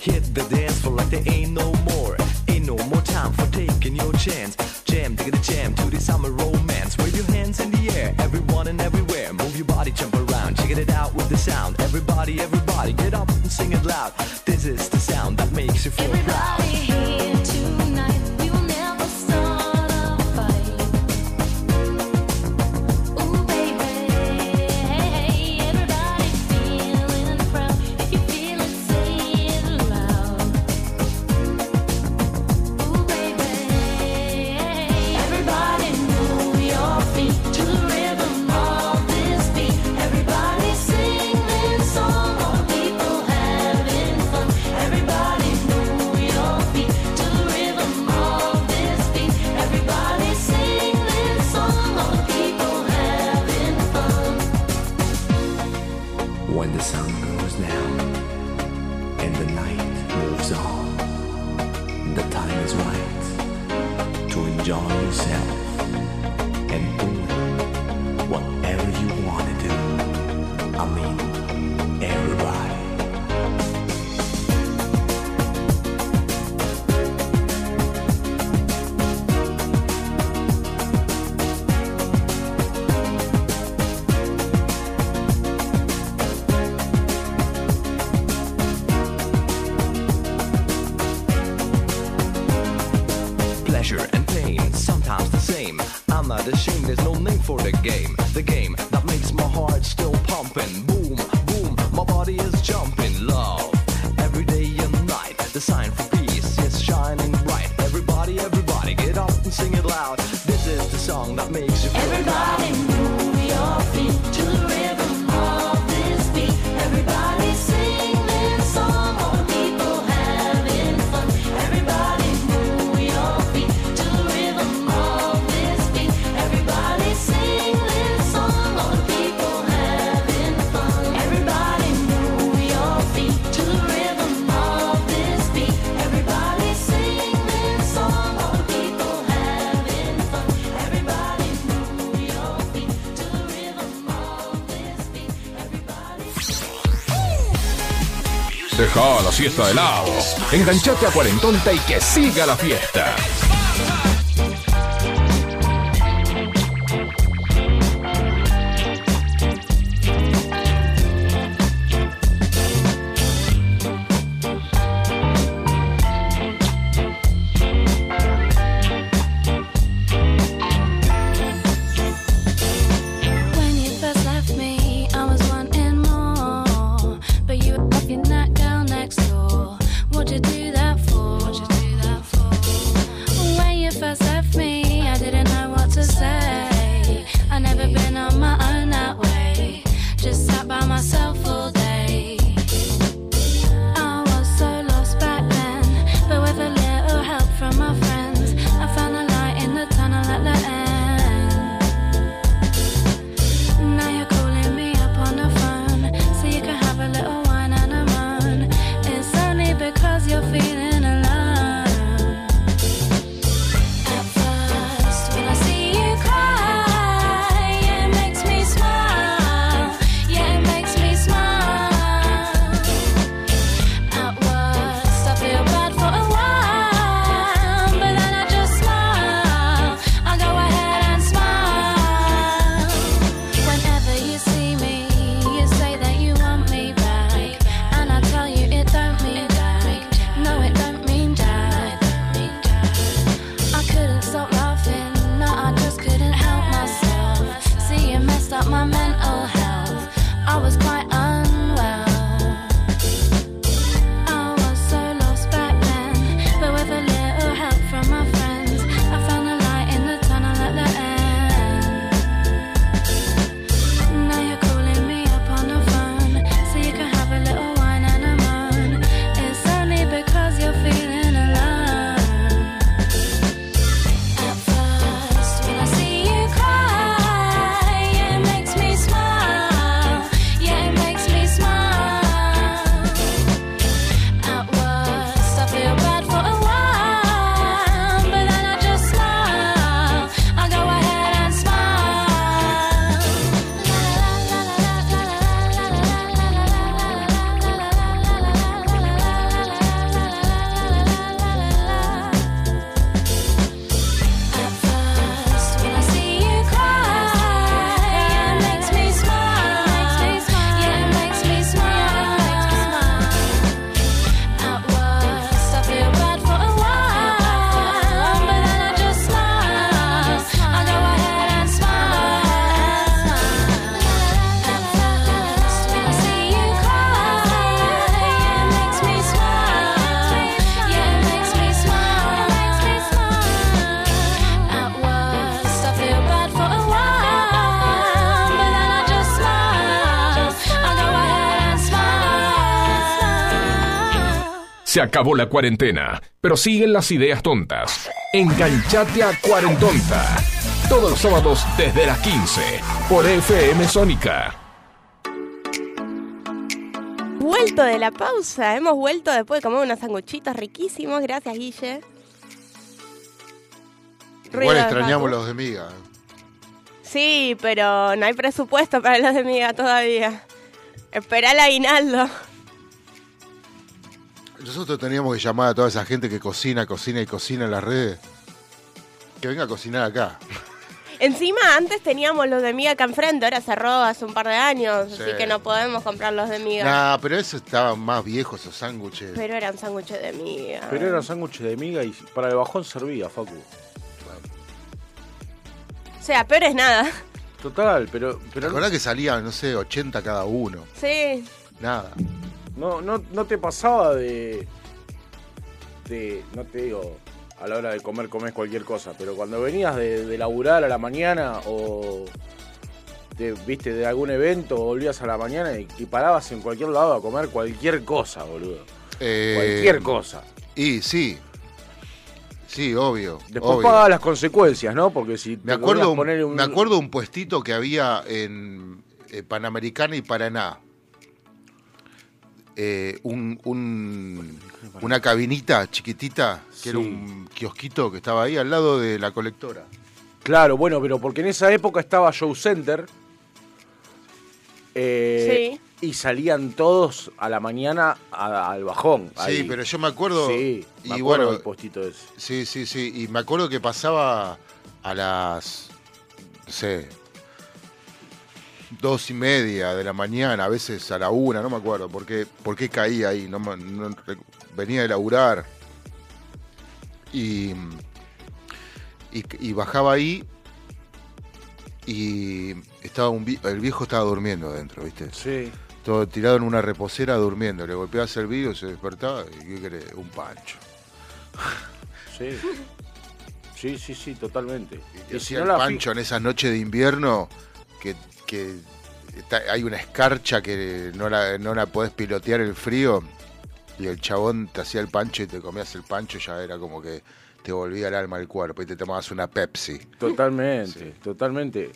Speaker 10: Hit the dance floor like there ain't no
Speaker 16: fiesta de lao. Enganchate a Cuarentonta y que siga la fiesta. Se acabó la cuarentena, pero siguen las ideas tontas. Enganchate a Cuarentonta. Todos los sábados desde las 15 por FM Sónica.
Speaker 5: Vuelto de la pausa, hemos vuelto después de comer unos sanguchitos riquísimos. Gracias, Guille. Ruido
Speaker 3: Igual extrañamos los de miga.
Speaker 5: Sí, pero no hay presupuesto para los de miga todavía. Espera el aguinaldo.
Speaker 3: Nosotros teníamos que llamar a toda esa gente que cocina, cocina y cocina en las redes. Que venga a cocinar acá.
Speaker 5: Encima, antes teníamos los de miga que enfrente, ahora cerró hace un par de años, así que no podemos comprar los de miga.
Speaker 3: Nah, pero eso estaban más viejos, esos sándwiches.
Speaker 5: Pero eran sándwiches de miga.
Speaker 4: Pero eran sándwiches de miga y para el bajón servía, Facu.
Speaker 5: O sea, peor es nada.
Speaker 4: Total, pero... pero...
Speaker 3: Que salía, no sé, 80 cada uno.
Speaker 5: Sí.
Speaker 3: Nada
Speaker 4: no, no, no te pasaba de, de, no te digo, a la hora de comer comés cualquier cosa, pero cuando venías de, de laburar a la mañana o de, viste de algún evento o volvías a la mañana y, y parabas en cualquier lado a comer cualquier cosa, boludo.
Speaker 3: Eh,
Speaker 4: Cualquier cosa.
Speaker 3: Y sí. Sí, obvio.
Speaker 4: Después
Speaker 3: obvio.
Speaker 4: pagabas las consecuencias, ¿no? Porque si
Speaker 3: Me acuerdo, un, me acuerdo un puestito que había en eh, Panamericana y Paraná. Eh, un, un- una cabinita chiquitita, que era un kiosquito que estaba ahí al lado de la colectora.
Speaker 4: Claro, bueno, pero porque en esa época estaba Show Center. eh, Y salían todos a la mañana a- al bajón.
Speaker 3: Sí,
Speaker 4: ahí.
Speaker 3: pero yo me acuerdo.
Speaker 4: Sí, me
Speaker 3: y
Speaker 4: acuerdo
Speaker 3: bueno,
Speaker 4: del postito ese.
Speaker 3: Sí, sí, sí. Y me acuerdo que pasaba a las. No sé. Dos y media de la mañana, a veces a la una, no me acuerdo por qué, por qué ahí. No, venía de laburar. Y, y, y bajaba ahí. Y estaba un, el viejo estaba durmiendo adentro, ¿viste?
Speaker 4: Sí.
Speaker 3: Todo tirado en una reposera durmiendo. Le golpeabas el vidrio, se despertaba y ¿qué querés? Un pancho.
Speaker 4: Sí. Sí, sí, sí, totalmente.
Speaker 3: Y
Speaker 4: Y si no
Speaker 3: el
Speaker 4: la
Speaker 3: pancho en esas noches de invierno que, que está- hay una escarcha que no la, no la podés pilotear el frío y el chabón te hacía el pancho y te comías el pancho ya era como que te volvía el alma al cuerpo y te tomabas una Pepsi.
Speaker 4: Totalmente, totalmente.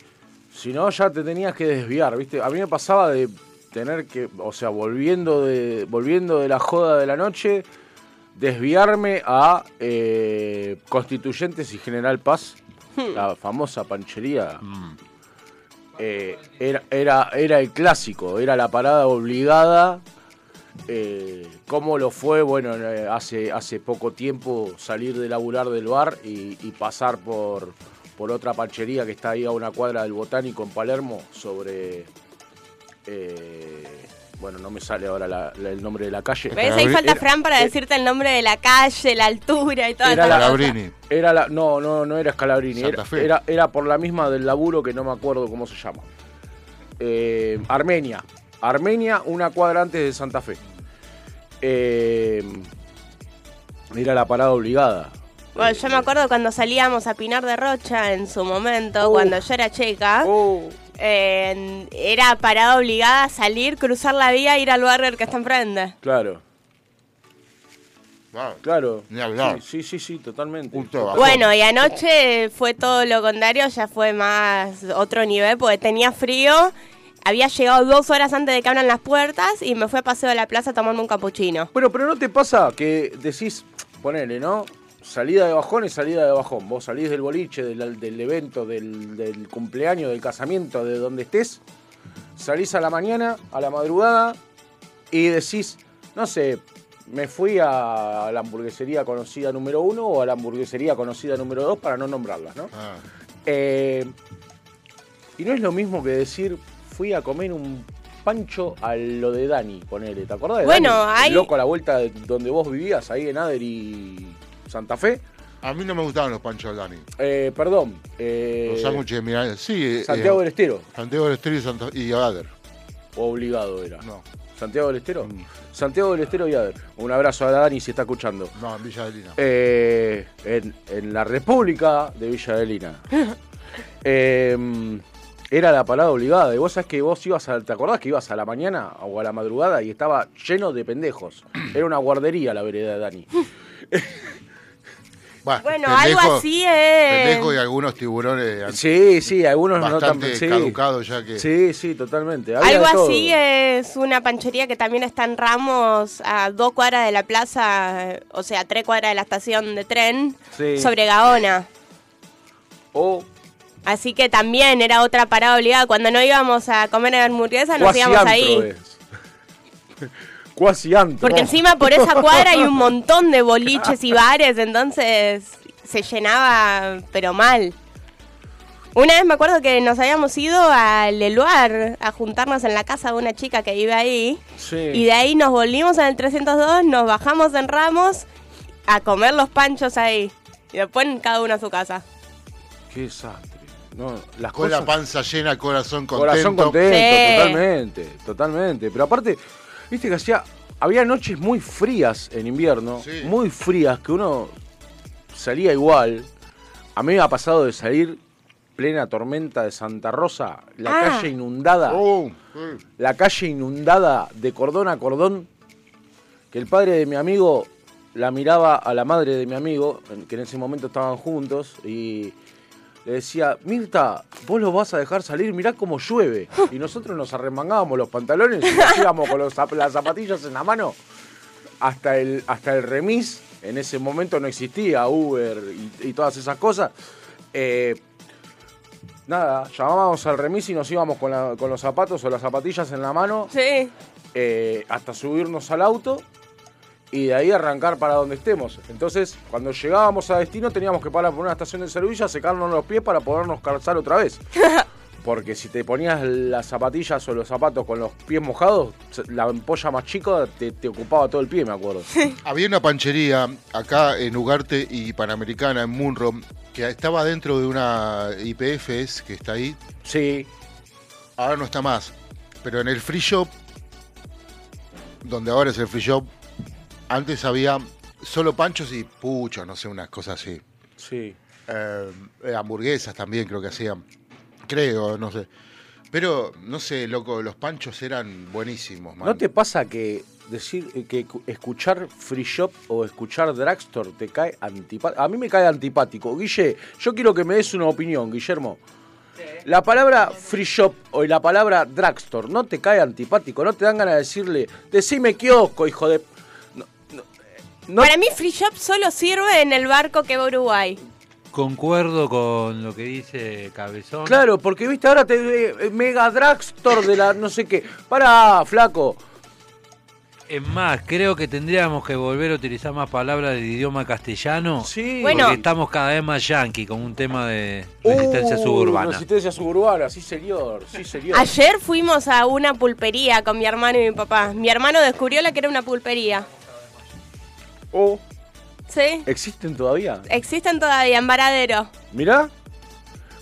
Speaker 4: Si no, ya te tenías que desviar, ¿viste? A mí me pasaba de tener que, o sea, volviendo de, volviendo de la joda de la noche, desviarme a eh, Constituyentes y General Paz, la famosa panchería. Eh, era, era, era el clásico, era la parada obligada. Eh, ¿Cómo lo fue? Bueno, eh, hace, hace poco tiempo salir de laburar del bar y, y pasar por, por otra panchería que está ahí a una cuadra del Botánico en Palermo sobre... eh, bueno, no me sale ahora la- la- el nombre de la calle.
Speaker 5: ¿Ves? Ahí falta
Speaker 4: Era-
Speaker 5: Fran para decirte el nombre de la calle, la altura y todo
Speaker 4: era la, Era la, no, no, no era Scalabrini.
Speaker 3: Santa
Speaker 4: Era,
Speaker 3: Fe.
Speaker 4: era, era por la misma del laburo que no me acuerdo cómo se llama. Eh, Armenia. Armenia, una cuadra antes de Santa Fe. Eh, era la parada obligada.
Speaker 5: Bueno, yo me acuerdo cuando salíamos a Pinar de Rocha en su momento, cuando yo era chica. Eh, era parada obligada a salir, cruzar la vía e ir al barrio que está enfrente.
Speaker 4: Claro. Claro.
Speaker 3: Ni hablar.
Speaker 4: Sí, sí, sí, sí, totalmente.
Speaker 5: Bueno, y anoche fue todo lo contrario, ya fue más otro nivel, porque tenía frío. Había llegado dos horas antes de que abran las puertas y me fui a paseo de la plaza a tomarme un capuchino.
Speaker 4: Bueno, pero ¿no te pasa que decís, ponele, ¿no? Salida de bajón y salida de bajón. Vos salís del boliche, del, del evento, del, del cumpleaños, del casamiento, de donde estés. Salís a la mañana, a la madrugada y decís, no sé, me fui a la hamburguesería conocida número uno o a la hamburguesería conocida número dos para no nombrarlas, ¿no?
Speaker 3: Ah.
Speaker 4: Eh, y no es lo mismo que decir, fui a comer un pancho a lo de Dani, ponele. ¿Te acordás de
Speaker 5: Bueno,
Speaker 4: Dani?
Speaker 5: hay-
Speaker 4: loco a la vuelta de donde vos vivías, ahí en Ader y Santa Fe.
Speaker 3: A mí no me gustaban los panchos Dani.
Speaker 4: Eh, perdón. eh,
Speaker 3: Los sándwiches de milanesa. Sí. eh,
Speaker 4: Santiago
Speaker 3: eh,
Speaker 4: del Estero.
Speaker 3: Santiago del Estero y, Santa, y Ader.
Speaker 4: Obligado era.
Speaker 3: No.
Speaker 4: ¿Santiago del Estero? Santiago del Estero y Ader. Un abrazo a Dani si está escuchando.
Speaker 3: No, en Villa de Lina.
Speaker 4: Eh, en, en la República de Villa de Lina. Eh, era la parada obligada. Y vos sabés que vos ibas a. ¿Te acordás que ibas a la mañana o a la madrugada y estaba lleno de pendejos? Era una guardería la vereda de Dani.
Speaker 5: Bueno, algo así es.
Speaker 3: Pendejo y algunos tiburones.
Speaker 4: Sí, sí, algunos no tan
Speaker 3: bastante
Speaker 4: sí.
Speaker 3: caducados ya que.
Speaker 4: Sí, sí, totalmente. Había
Speaker 5: Algo así es una panchería que también está en Ramos, a dos cuadras de la plaza, o sea, tres cuadras de la estación de tren,
Speaker 4: Sí.
Speaker 5: sobre Gaona.
Speaker 4: O
Speaker 5: Así que también era otra parada obligada. Cuando no íbamos a comer hamburguesa, nos íbamos ahí.
Speaker 4: Cuasi antro.
Speaker 5: Porque encima por esa cuadra hay un montón de boliches y bares, entonces se llenaba, pero mal. Una vez me acuerdo que nos habíamos ido al Eluar a juntarnos en la casa de una chica que vive ahí.
Speaker 4: Sí.
Speaker 5: Y de ahí nos volvimos en el 302, nos bajamos en Ramos a comer los panchos ahí. Y después cada uno a su casa.
Speaker 4: Qué desastre. No, las
Speaker 3: Con la panza llena, corazón contento.
Speaker 4: Corazón contento,
Speaker 5: Sí.
Speaker 4: totalmente, totalmente. Pero aparte, viste que hacía. Había noches muy frías en invierno,
Speaker 3: Sí.
Speaker 4: muy frías, que uno salía igual. A mí me ha pasado de salir plena tormenta de Santa Rosa, la
Speaker 5: Ah.
Speaker 4: calle inundada,
Speaker 3: Oh, sí.
Speaker 4: la calle inundada de cordón a cordón, que el padre de mi amigo la miraba a la madre de mi amigo, que en ese momento estaban juntos, y le decía, Mirta, vos lo vas a dejar salir, mirá cómo llueve. Y nosotros nos arremangábamos los pantalones y nos íbamos con los las zapatillas en la mano hasta el, hasta el remis. En ese momento no existía Uber y, y todas esas cosas. Eh, nada, llamábamos al remis y nos íbamos con, la- con los zapatos o las zapatillas en la mano
Speaker 5: Sí.
Speaker 4: eh, hasta subirnos al auto y de ahí arrancar para donde estemos. Entonces, cuando llegábamos a destino teníamos que parar por una estación de servicio, a secarnos los pies para podernos calzar otra vez. Porque si te ponías las zapatillas o los zapatos con los pies mojados, la ampolla más chica te, te ocupaba todo el pie, me acuerdo.
Speaker 3: Había una panchería acá en Ugarte y Panamericana, en Munro, que estaba dentro de una IPFS que está ahí.
Speaker 4: Sí,
Speaker 3: Ahora no está más. Pero en el free shop, donde ahora es el free shop, antes había solo panchos y puchos, no sé, unas cosas así.
Speaker 4: sí.
Speaker 3: Eh, eh, hamburguesas también creo que hacían. Creo, no sé. Pero, no sé, loco, los panchos eran buenísimos, man.
Speaker 4: ¿No te pasa que decir eh, que cu- escuchar free shop o escuchar drugstore te cae antipático? A mí me cae antipático. Guille, yo quiero que me des una opinión, Guillermo. La palabra free shop o la palabra drugstore no te cae antipático, no te dan ganas de decirle, decime kiosco, hijo de. No,
Speaker 5: Para mí Free Shop solo sirve en el barco que va a Uruguay.
Speaker 17: Concuerdo con lo que dice Cabezón.
Speaker 4: Claro, porque viste ahora te eh, mega drugstore de la no sé qué. Pará, flaco.
Speaker 17: Es más, creo que tendríamos que volver a utilizar más palabras del idioma castellano.
Speaker 4: Sí.
Speaker 5: Bueno.
Speaker 17: Porque estamos cada vez más yankee con un tema de resistencia
Speaker 4: Uh,
Speaker 17: suburbana.
Speaker 4: Resistencia suburbana, sí señor, sí señor.
Speaker 5: Ayer fuimos a una pulpería con mi hermano y mi papá. Mi hermano descubrió la que era una pulpería.
Speaker 4: Oh,
Speaker 5: ¿Sí?
Speaker 4: ¿existen todavía?
Speaker 5: Existen todavía en Varadero.
Speaker 4: Mirá,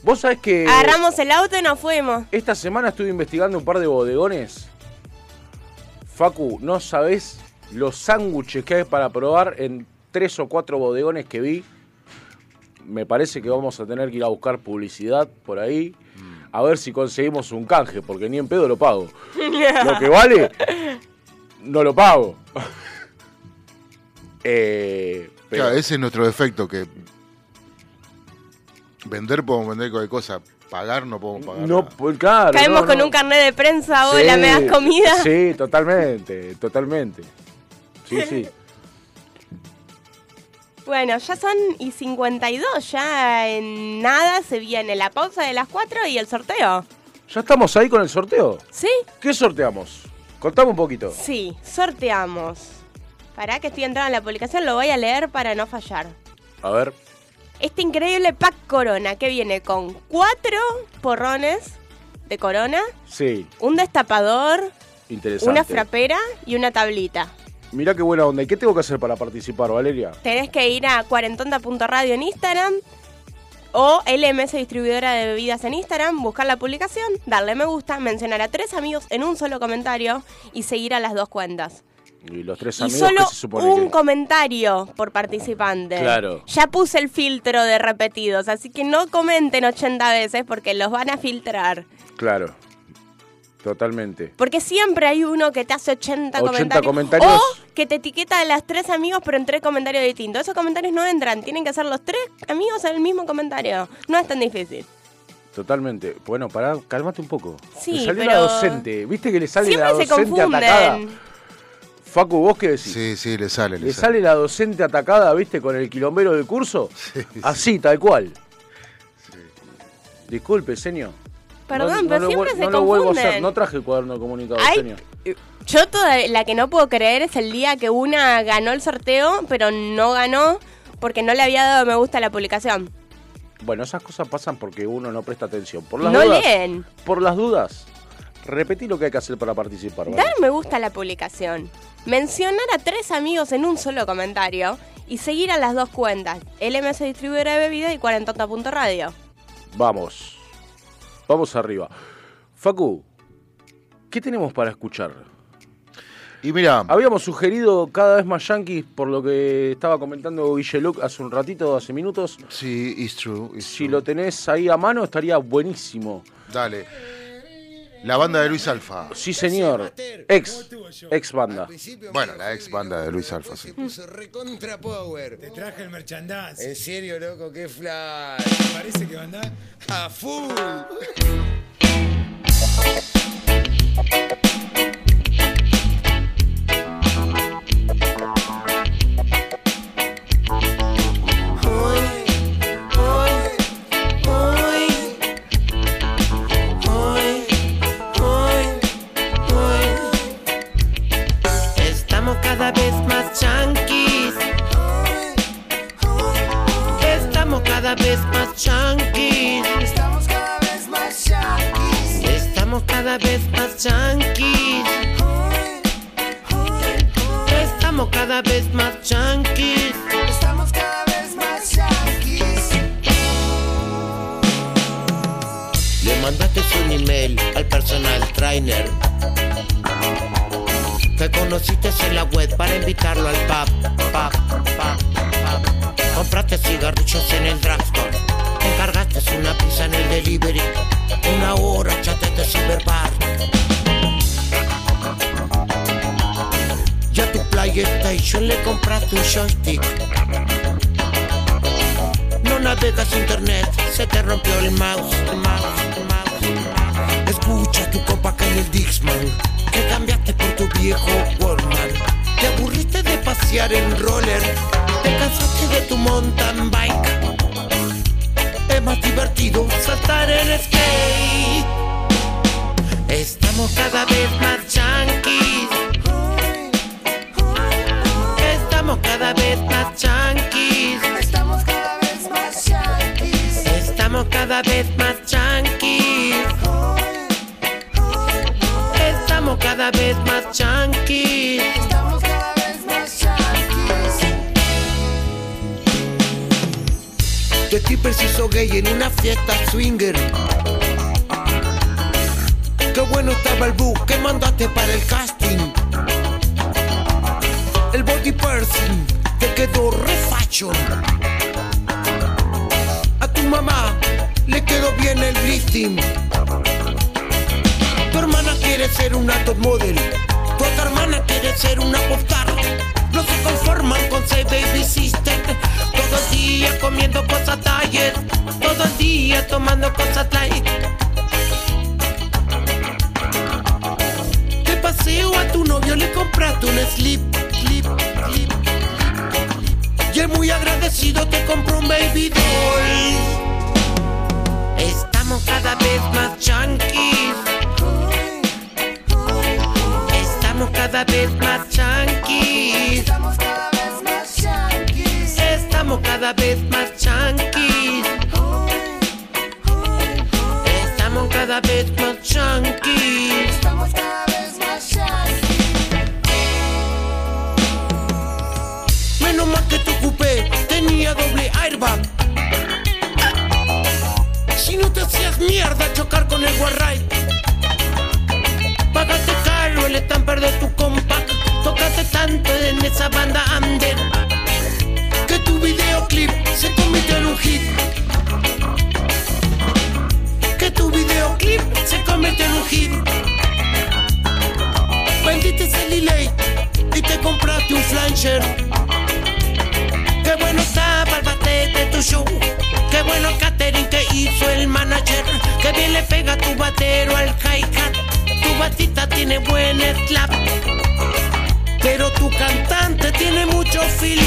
Speaker 4: vos sabés que
Speaker 5: Agarramos el auto y nos fuimos.
Speaker 4: esta semana estuve investigando un par de bodegones. Facu, no sabés los sándwiches que hay para probar en tres o cuatro bodegones que vi. Me parece que vamos a tener que ir a buscar publicidad por ahí. A ver si conseguimos un canje, porque ni en pedo lo pago. Lo que vale, no lo pago. Eh, pero-
Speaker 3: Claro, ese es nuestro defecto, que vender podemos vender cualquier cosa, pagar no podemos pagar.
Speaker 4: No,
Speaker 3: nada.
Speaker 4: pues claro.
Speaker 5: Caemos
Speaker 4: no,
Speaker 5: con
Speaker 4: no.
Speaker 5: un carnet de prensa, hola,
Speaker 4: Sí,
Speaker 5: ¿me das comida?
Speaker 4: Sí, totalmente, totalmente. Sí, sí.
Speaker 5: Bueno, ya son y 52, ya en nada se viene la pausa de las 4 y el sorteo.
Speaker 4: ¿Ya estamos ahí con el sorteo?
Speaker 5: ¿Sí?
Speaker 4: ¿Qué sorteamos? Contame un poquito.
Speaker 5: Sí, sorteamos. Para que estoy entrando en la publicación, lo voy a leer para no fallar.
Speaker 4: A ver.
Speaker 5: Este increíble pack Corona que viene con cuatro porrones de Corona,
Speaker 4: Sí,
Speaker 5: un destapador,
Speaker 4: interesante.
Speaker 5: una frapera y una tablita.
Speaker 4: Mirá qué buena onda. ¿Y qué tengo que hacer para participar, Valeria?
Speaker 5: Tenés que ir a cuarentonta.radio en Instagram o LMS Distribuidora de Bebidas en Instagram, buscar la publicación, darle me gusta, mencionar a tres amigos en un solo comentario y seguir a las dos cuentas.
Speaker 4: Y los tres
Speaker 5: Y
Speaker 4: amigos
Speaker 5: solo
Speaker 4: que se supone
Speaker 5: un
Speaker 4: que...
Speaker 5: comentario por participante.
Speaker 4: Claro.
Speaker 5: Ya puse el filtro de repetidos, así que no comenten 80 veces porque los van a filtrar.
Speaker 4: Claro. Totalmente.
Speaker 5: Porque siempre hay uno que te hace 80,
Speaker 4: 80
Speaker 5: comentarios.
Speaker 4: comentarios.
Speaker 5: O que te etiqueta a las tres amigos pero en tres comentarios distintos. Esos comentarios no entran, tienen que ser los tres amigos en el mismo comentario. No es tan difícil.
Speaker 4: Totalmente. Bueno, pará, cálmate un poco.
Speaker 5: Sí,
Speaker 4: Le salió
Speaker 5: pero-
Speaker 4: la docente. ¿Viste que le sale
Speaker 5: Siempre
Speaker 4: la
Speaker 5: se
Speaker 4: docente atacada? Facu, ¿vos qué decís?
Speaker 3: Sí, sí, le sale, le,
Speaker 4: ¿Le
Speaker 3: sale.
Speaker 4: sale la docente atacada, viste, con el quilombero del curso? Así, tal cual. Disculpe, señor.
Speaker 5: Perdón, pero
Speaker 4: lo
Speaker 5: siempre se
Speaker 4: no lo vuelvo a hacer.
Speaker 5: confunden.
Speaker 4: No traje el cuaderno de comunicado,
Speaker 5: Ay,
Speaker 4: señor.
Speaker 5: Yo toda la que no puedo creer es el día que una ganó el sorteo, pero no ganó porque no le había dado me gusta a la publicación.
Speaker 4: Bueno, esas cosas pasan porque uno no presta atención. Por las
Speaker 5: No
Speaker 4: dudas,
Speaker 5: leen.
Speaker 4: Por las dudas, repetí lo que hay que hacer para participar. ¿vale?
Speaker 5: Dar me gusta a la publicación. Mencionar a tres amigos en un solo comentario y seguir a las dos cuentas, LMS Distribuidora de Bebidas y Cuarentonta.radio.
Speaker 4: Vamos. Vamos arriba. Facu, ¿qué tenemos para escuchar?
Speaker 3: Y mira,
Speaker 4: Habíamos sugerido cada vez más yankees, por lo que estaba comentando Guilleluc hace un ratito, hace minutos.
Speaker 3: Sí, it's true. it's
Speaker 4: Si
Speaker 3: true.
Speaker 4: lo tenés ahí a mano, estaría buenísimo.
Speaker 3: Dale. La banda de Luis Alfa.
Speaker 4: Sí, señor. Ex. Ex banda.
Speaker 3: Bueno, la ex banda de Luis Alfa, sí.
Speaker 18: puso recontra power.
Speaker 19: Te traje el merchandise.
Speaker 18: En serio, loco, qué flash.
Speaker 19: Parece que va a andar
Speaker 18: A full.
Speaker 20: cada vez más chanquis. Estamos cada vez más
Speaker 18: yankees.
Speaker 20: Estamos cada vez más chanquis. Estamos cada vez más chanquis.
Speaker 18: Estamos cada vez más yankees.
Speaker 20: Le mandaste un email al personal trainer que conociste en la web para invitarlo al pub, pub. Compraste cigarrillos en el drugstore, encargaste una pizza en el delivery, una hora chateaste cyberbar. Ya tu PlayStation le compraste un joystick. No navegas internet, se te rompió el mouse, el mouse, el mouse, el mouse. Escucha a tu compa que en el Dixman, que cambiaste por tu viejo Walkman. Te aburriste de pasear en roller, te cansaste de tu mountain bike. Es más divertido saltar en skate. Estamos cada vez más chanquis. Estamos cada vez más chanquis.
Speaker 18: Estamos cada vez más yankees.
Speaker 20: Estamos cada vez más chanquis. Estamos cada vez más chanquis. Stripper se gay en una fiesta swinger. Qué bueno estaba el book que mandaste para el casting. El body person te quedó re fashion. A tu mamá le quedó bien el lifting. Tu hermana quiere ser una top model. Tu otra hermana quiere ser una popstar. No se conforman con ser baby sister. Todo el día comiendo cosas diet. Todo el día tomando cosas light. De paseo a tu novio le compraste un slip, slip, slip. Y él muy agradecido te compró un baby doll. Estamos cada vez más chunkies. Estamos cada vez más
Speaker 18: Estamos cada vez más yankees.
Speaker 20: Estamos cada vez más chunkies. Estamos cada vez más chunkies.
Speaker 18: Estamos cada vez más yankees.
Speaker 20: Menos mal que tu coupé tenía doble airbag. Si no te hacías mierda chocar con el Warride. Pagaste caro el estamper de tu compact. Tanto en esa banda under. Que tu videoclip se convirtió en un hit. Que tu videoclip se convirtió en un hit. Vendiste ese delay y te compraste un flanger. Qué bueno estaba el de tu show. Qué bueno el catering que hizo el manager. Qué bien le pega tu batero al hi-hat. Tu batita tiene buen slap. Pero tu cantante tiene mucho feeling.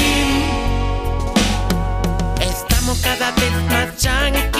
Speaker 20: Estamos cada vez más chanquis.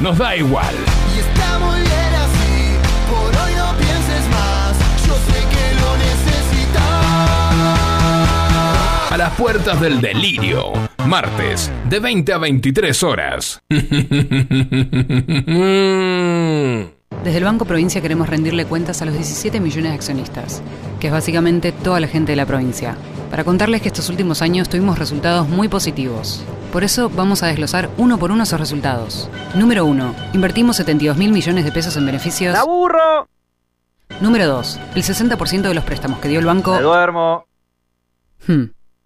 Speaker 15: Nos da igual.
Speaker 11: Y está muy bien así, por hoy no pienses más. Yo sé que lo necesitas.
Speaker 15: A las puertas del delirio, martes, de 20 a 23 horas.
Speaker 21: Desde el Banco Provincia queremos rendirle cuentas a los 17 millones de accionistas, que es básicamente toda la gente de la provincia, para contarles que estos últimos años tuvimos resultados muy positivos. Por eso vamos a desglosar uno por uno esos resultados. Número 1. Invertimos 72 mil millones de pesos en beneficios.
Speaker 22: ¡La burro!
Speaker 21: Número 2. El 60% de los préstamos que dio el banco.
Speaker 22: Me duermo.
Speaker 21: Hmm,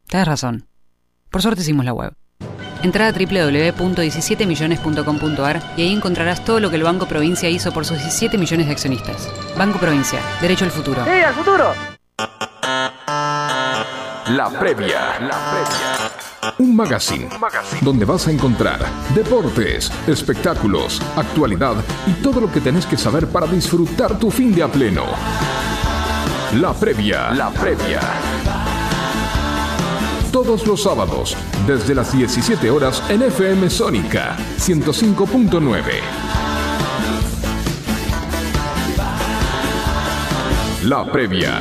Speaker 21: tenés razón. Por suerte hicimos la web. Entra a www.17millones.com.ar y ahí encontrarás todo lo que el Banco Provincia hizo por sus 17 millones de accionistas. Banco Provincia, derecho al futuro.
Speaker 22: ¡Sí, al futuro!
Speaker 15: La previa. La previa. Un magazine, donde vas a encontrar deportes, espectáculos, actualidad y todo lo que tenés que saber para disfrutar tu fin de a pleno. La previa. La previa. Todos los sábados, desde las 17 horas en FM Sónica 105.9. La previa.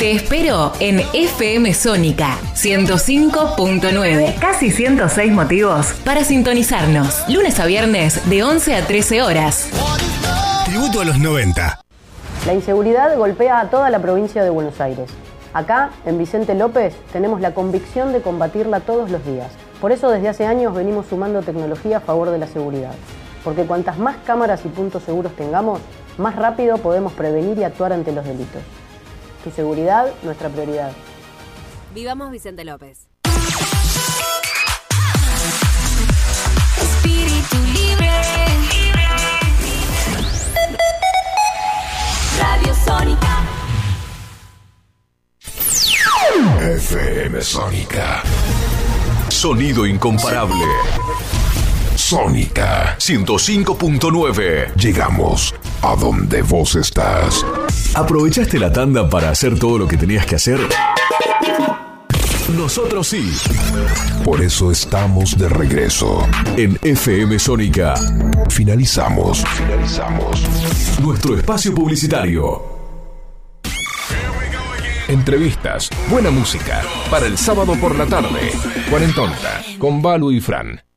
Speaker 23: Te espero en FM Sónica 105.9. Casi 106 motivos para sintonizarnos. Lunes a viernes de 11 a 13 horas.
Speaker 24: Tributo a los 90.
Speaker 25: La inseguridad golpea a toda la provincia de Buenos Aires. Acá, en Vicente López, tenemos la convicción de combatirla todos los días. Por eso desde hace años venimos sumando tecnología a favor de la seguridad. Porque cuantas más cámaras y puntos seguros tengamos, más rápido podemos prevenir y actuar ante los delitos. Tu seguridad, nuestra prioridad.
Speaker 26: Vivamos Vicente López.
Speaker 1: Espíritu libre. Radio Sónica.
Speaker 27: FM Sónica. Sonido incomparable. Sónica 105.9. Llegamos a donde vos estás. ¿Aprovechaste la tanda para hacer todo lo que tenías que hacer? Nosotros sí. Por eso estamos de regreso. En FM Sónica. Finalizamos. Finalizamos. Nuestro espacio publicitario.
Speaker 15: entrevistas, buena música. Para el sábado por la tarde. Cuarentonta, con Balu y Fran.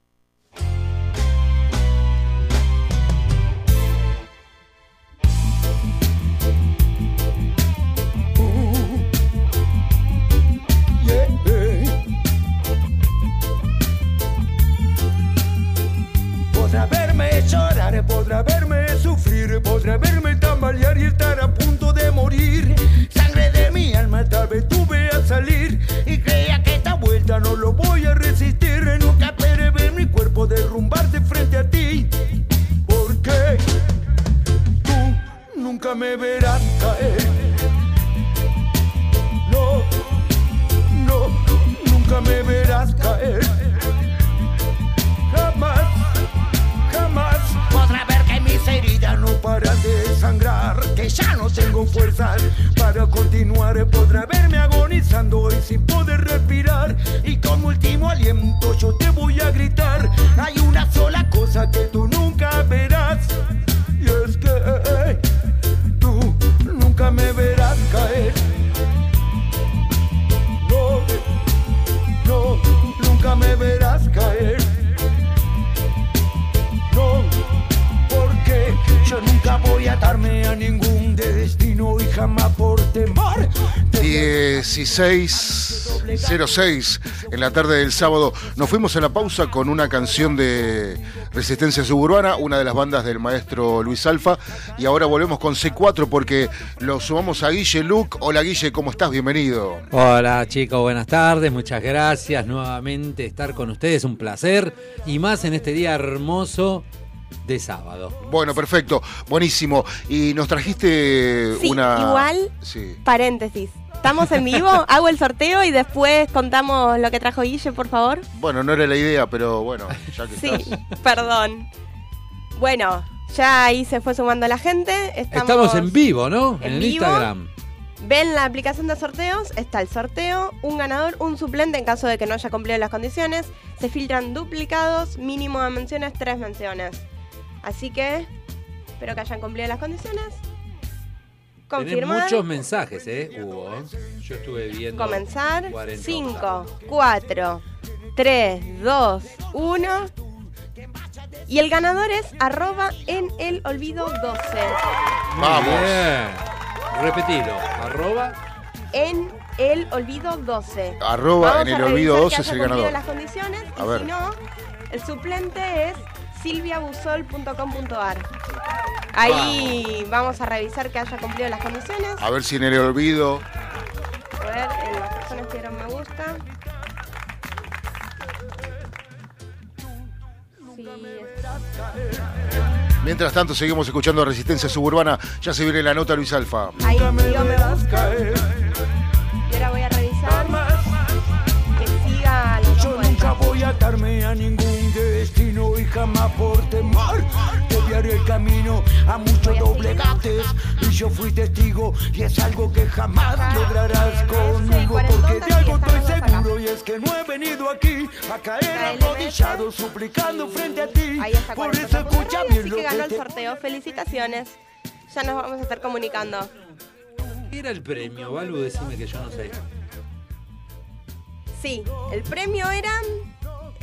Speaker 28: A punto de morir. Sangre de mi alma, tal vez tú veas salir y crea que esta vuelta no lo voy a resistir. Nunca esperé ver mi cuerpo derrumbarse frente a ti. Porque tú nunca me verás caer. No, no, nunca me verás caer. Jamás jamás podrá ver que mis heridas no paran de sangrar, ya no tengo fuerzas para continuar. Podrá verme agonizando y sin poder respirar. Y como último aliento yo te voy a gritar: hay una sola cosa que tú nunca
Speaker 3: 16.06 en la tarde del sábado. Nos fuimos a la pausa con una canción de Resistencia Suburbana, una de las bandas del maestro Luis Alfa. Y ahora volvemos con C4 porque lo sumamos a Guille Luc. Hola Guille, ¿cómo estás? Bienvenido.
Speaker 17: Hola chicos, buenas tardes, muchas gracias nuevamente estar con ustedes, un placer y más en este día hermoso de sábado.
Speaker 3: Bueno, perfecto, buenísimo. Y nos trajiste
Speaker 5: Sí,
Speaker 3: una...
Speaker 5: igual,
Speaker 3: Sí.
Speaker 5: paréntesis. Estamos en vivo, hago el sorteo y después contamos lo que trajo Guille, por favor.
Speaker 3: Bueno, no era la idea, pero bueno, ya que
Speaker 5: Sí,
Speaker 3: estás.
Speaker 5: perdón. Bueno, ya ahí se fue sumando la gente. Estamos,
Speaker 17: Estamos en vivo, ¿no?
Speaker 5: en
Speaker 17: el
Speaker 5: vivo.
Speaker 17: Instagram.
Speaker 5: Ven la aplicación de sorteos, está el sorteo, un ganador, un suplente en caso de que no haya cumplido las condiciones. Se filtran duplicados, mínimo de menciones, tres menciones. Así que espero que hayan cumplido las condiciones.
Speaker 17: Tenés
Speaker 5: Confirmar.
Speaker 17: muchos mensajes, ¿eh? Hugo. Yo estuve viendo.
Speaker 5: Comenzar.
Speaker 17: 40.
Speaker 5: 5, 4, 3, 2, 1. Y el ganador es arroba en el olvido 12.
Speaker 17: Muy bien. Repetilo. Arroba.
Speaker 5: En el olvido 12.
Speaker 3: Arroba
Speaker 5: Vamos
Speaker 3: en el olvido
Speaker 5: revisar
Speaker 3: 12
Speaker 5: que
Speaker 3: es el ganador.
Speaker 5: las condiciones.
Speaker 3: A
Speaker 5: y
Speaker 3: ver.
Speaker 5: si no, el suplente es silviabusol.com.ar. Ahí vamos a revisar que haya cumplido las condiciones.
Speaker 3: A ver si en el olvido.
Speaker 5: A ver, en las personas que dieron me gusta. Sí,
Speaker 3: Mientras tanto, seguimos escuchando Resistencia Suburbana. Ya se viene la nota Luis Alfa.
Speaker 5: Ahí dio me gusta. Y ahora voy a revisar que siga la
Speaker 28: Yo nunca voy a atarme a ningún y jamás por temor desviaré el camino a muchos doblegates y yo fui testigo y es algo que jamás lograrás conmigo porque de algo estoy seguro y es que no he venido aquí a caer arrodillado suplicando frente a ti por eso escucha
Speaker 5: Así
Speaker 28: bien lo
Speaker 5: que ganó
Speaker 28: que
Speaker 5: el
Speaker 28: te
Speaker 5: sorteo. Felicitaciones. Ya nos vamos a estar comunicando.
Speaker 17: ¿Qué era el premio? Balu, decime que yo no sé.
Speaker 5: Sí, el premio era.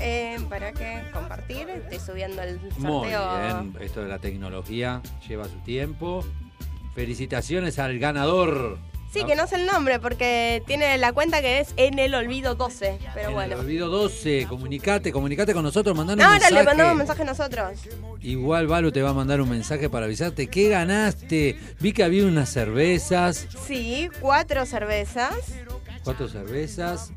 Speaker 5: Eh, para que compartir, estoy subiendo el
Speaker 17: Muy
Speaker 5: sorteo.
Speaker 17: bien. Esto de la tecnología lleva su tiempo. Felicitaciones al ganador.
Speaker 5: Sí, que no sé el nombre porque tiene la cuenta que es en el olvido 12. Pero
Speaker 17: En
Speaker 5: bueno.
Speaker 17: el olvido 12, comunicate, comunicate con nosotros, mandanos un
Speaker 5: Ahora
Speaker 17: mensaje.
Speaker 5: le mandamos mensaje nosotros.
Speaker 17: Igual Balu te va a mandar un mensaje para avisarte que ganaste. Vi que había unas cervezas,
Speaker 5: Sí, cuatro cervezas,
Speaker 17: cuatro cervezas,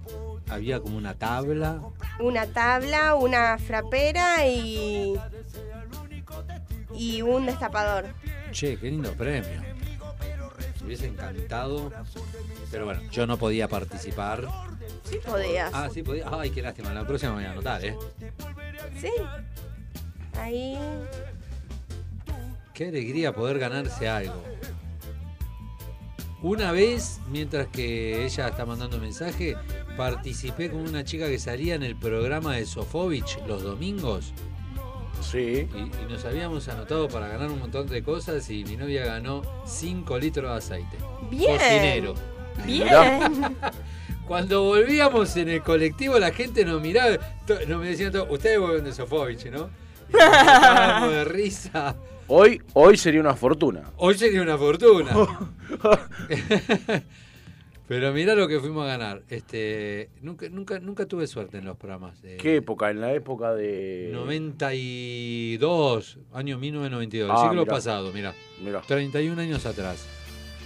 Speaker 17: había como una tabla.
Speaker 5: una tabla, una frapera y. y un destapador.
Speaker 17: Che, qué lindo premio. Me hubiese encantado. Pero bueno, yo no podía participar.
Speaker 5: Sí podías.
Speaker 17: Ah, sí podía. Ay, qué lástima. La próxima me voy a anotar, ¿eh?
Speaker 5: Sí. Ahí.
Speaker 17: Qué alegría poder ganarse algo. Una vez, mientras que ella está mandando mensaje, participé con una chica que salía en el programa de Sofovich los domingos.
Speaker 4: Sí.
Speaker 17: Y, y nos habíamos anotado para ganar un montón de cosas y mi novia ganó 5 litros de aceite.
Speaker 5: Bien.
Speaker 17: Cocinero.
Speaker 5: Bien.
Speaker 17: Cuando volvíamos en el colectivo, la gente nos miraba, nos me decían, todo, ustedes vuelven de Sofovich, ¿no? Y nos de risa.
Speaker 4: Hoy, hoy sería una fortuna.
Speaker 17: Hoy sería una fortuna. Pero mirá lo que fuimos a ganar. Este, nunca, nunca, nunca tuve suerte en los programas. De
Speaker 4: ¿Qué época? En la época de.
Speaker 17: 92, año 1992,
Speaker 4: Ah,
Speaker 17: el siglo
Speaker 4: mirá.
Speaker 17: pasado, mira.
Speaker 4: Mirá.
Speaker 17: 31 años atrás.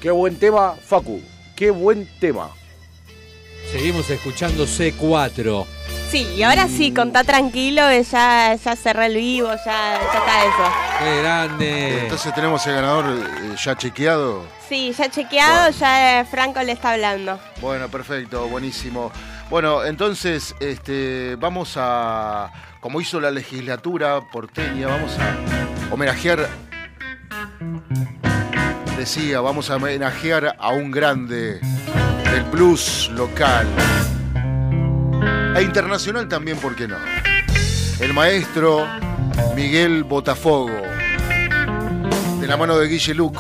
Speaker 4: Qué buen tema, Facu. Qué buen tema.
Speaker 17: Seguimos escuchando C4.
Speaker 5: Sí, y ahora sí, contá tranquilo, ya, ya cerré el vivo, ya, ya está eso.
Speaker 17: ¡Qué grande!
Speaker 3: Entonces tenemos el ganador eh, ya chequeado.
Speaker 5: Sí, ya chequeado, ya eh, Franco le está hablando.
Speaker 3: Bueno, perfecto, buenísimo. Bueno, entonces, este, vamos a, como hizo la legislatura porteña, vamos a homenajear, decía, vamos a homenajear a un grande del blues local e internacional también, ¿por qué no? El maestro Miguel Botafogo, de la mano de Guille Luc.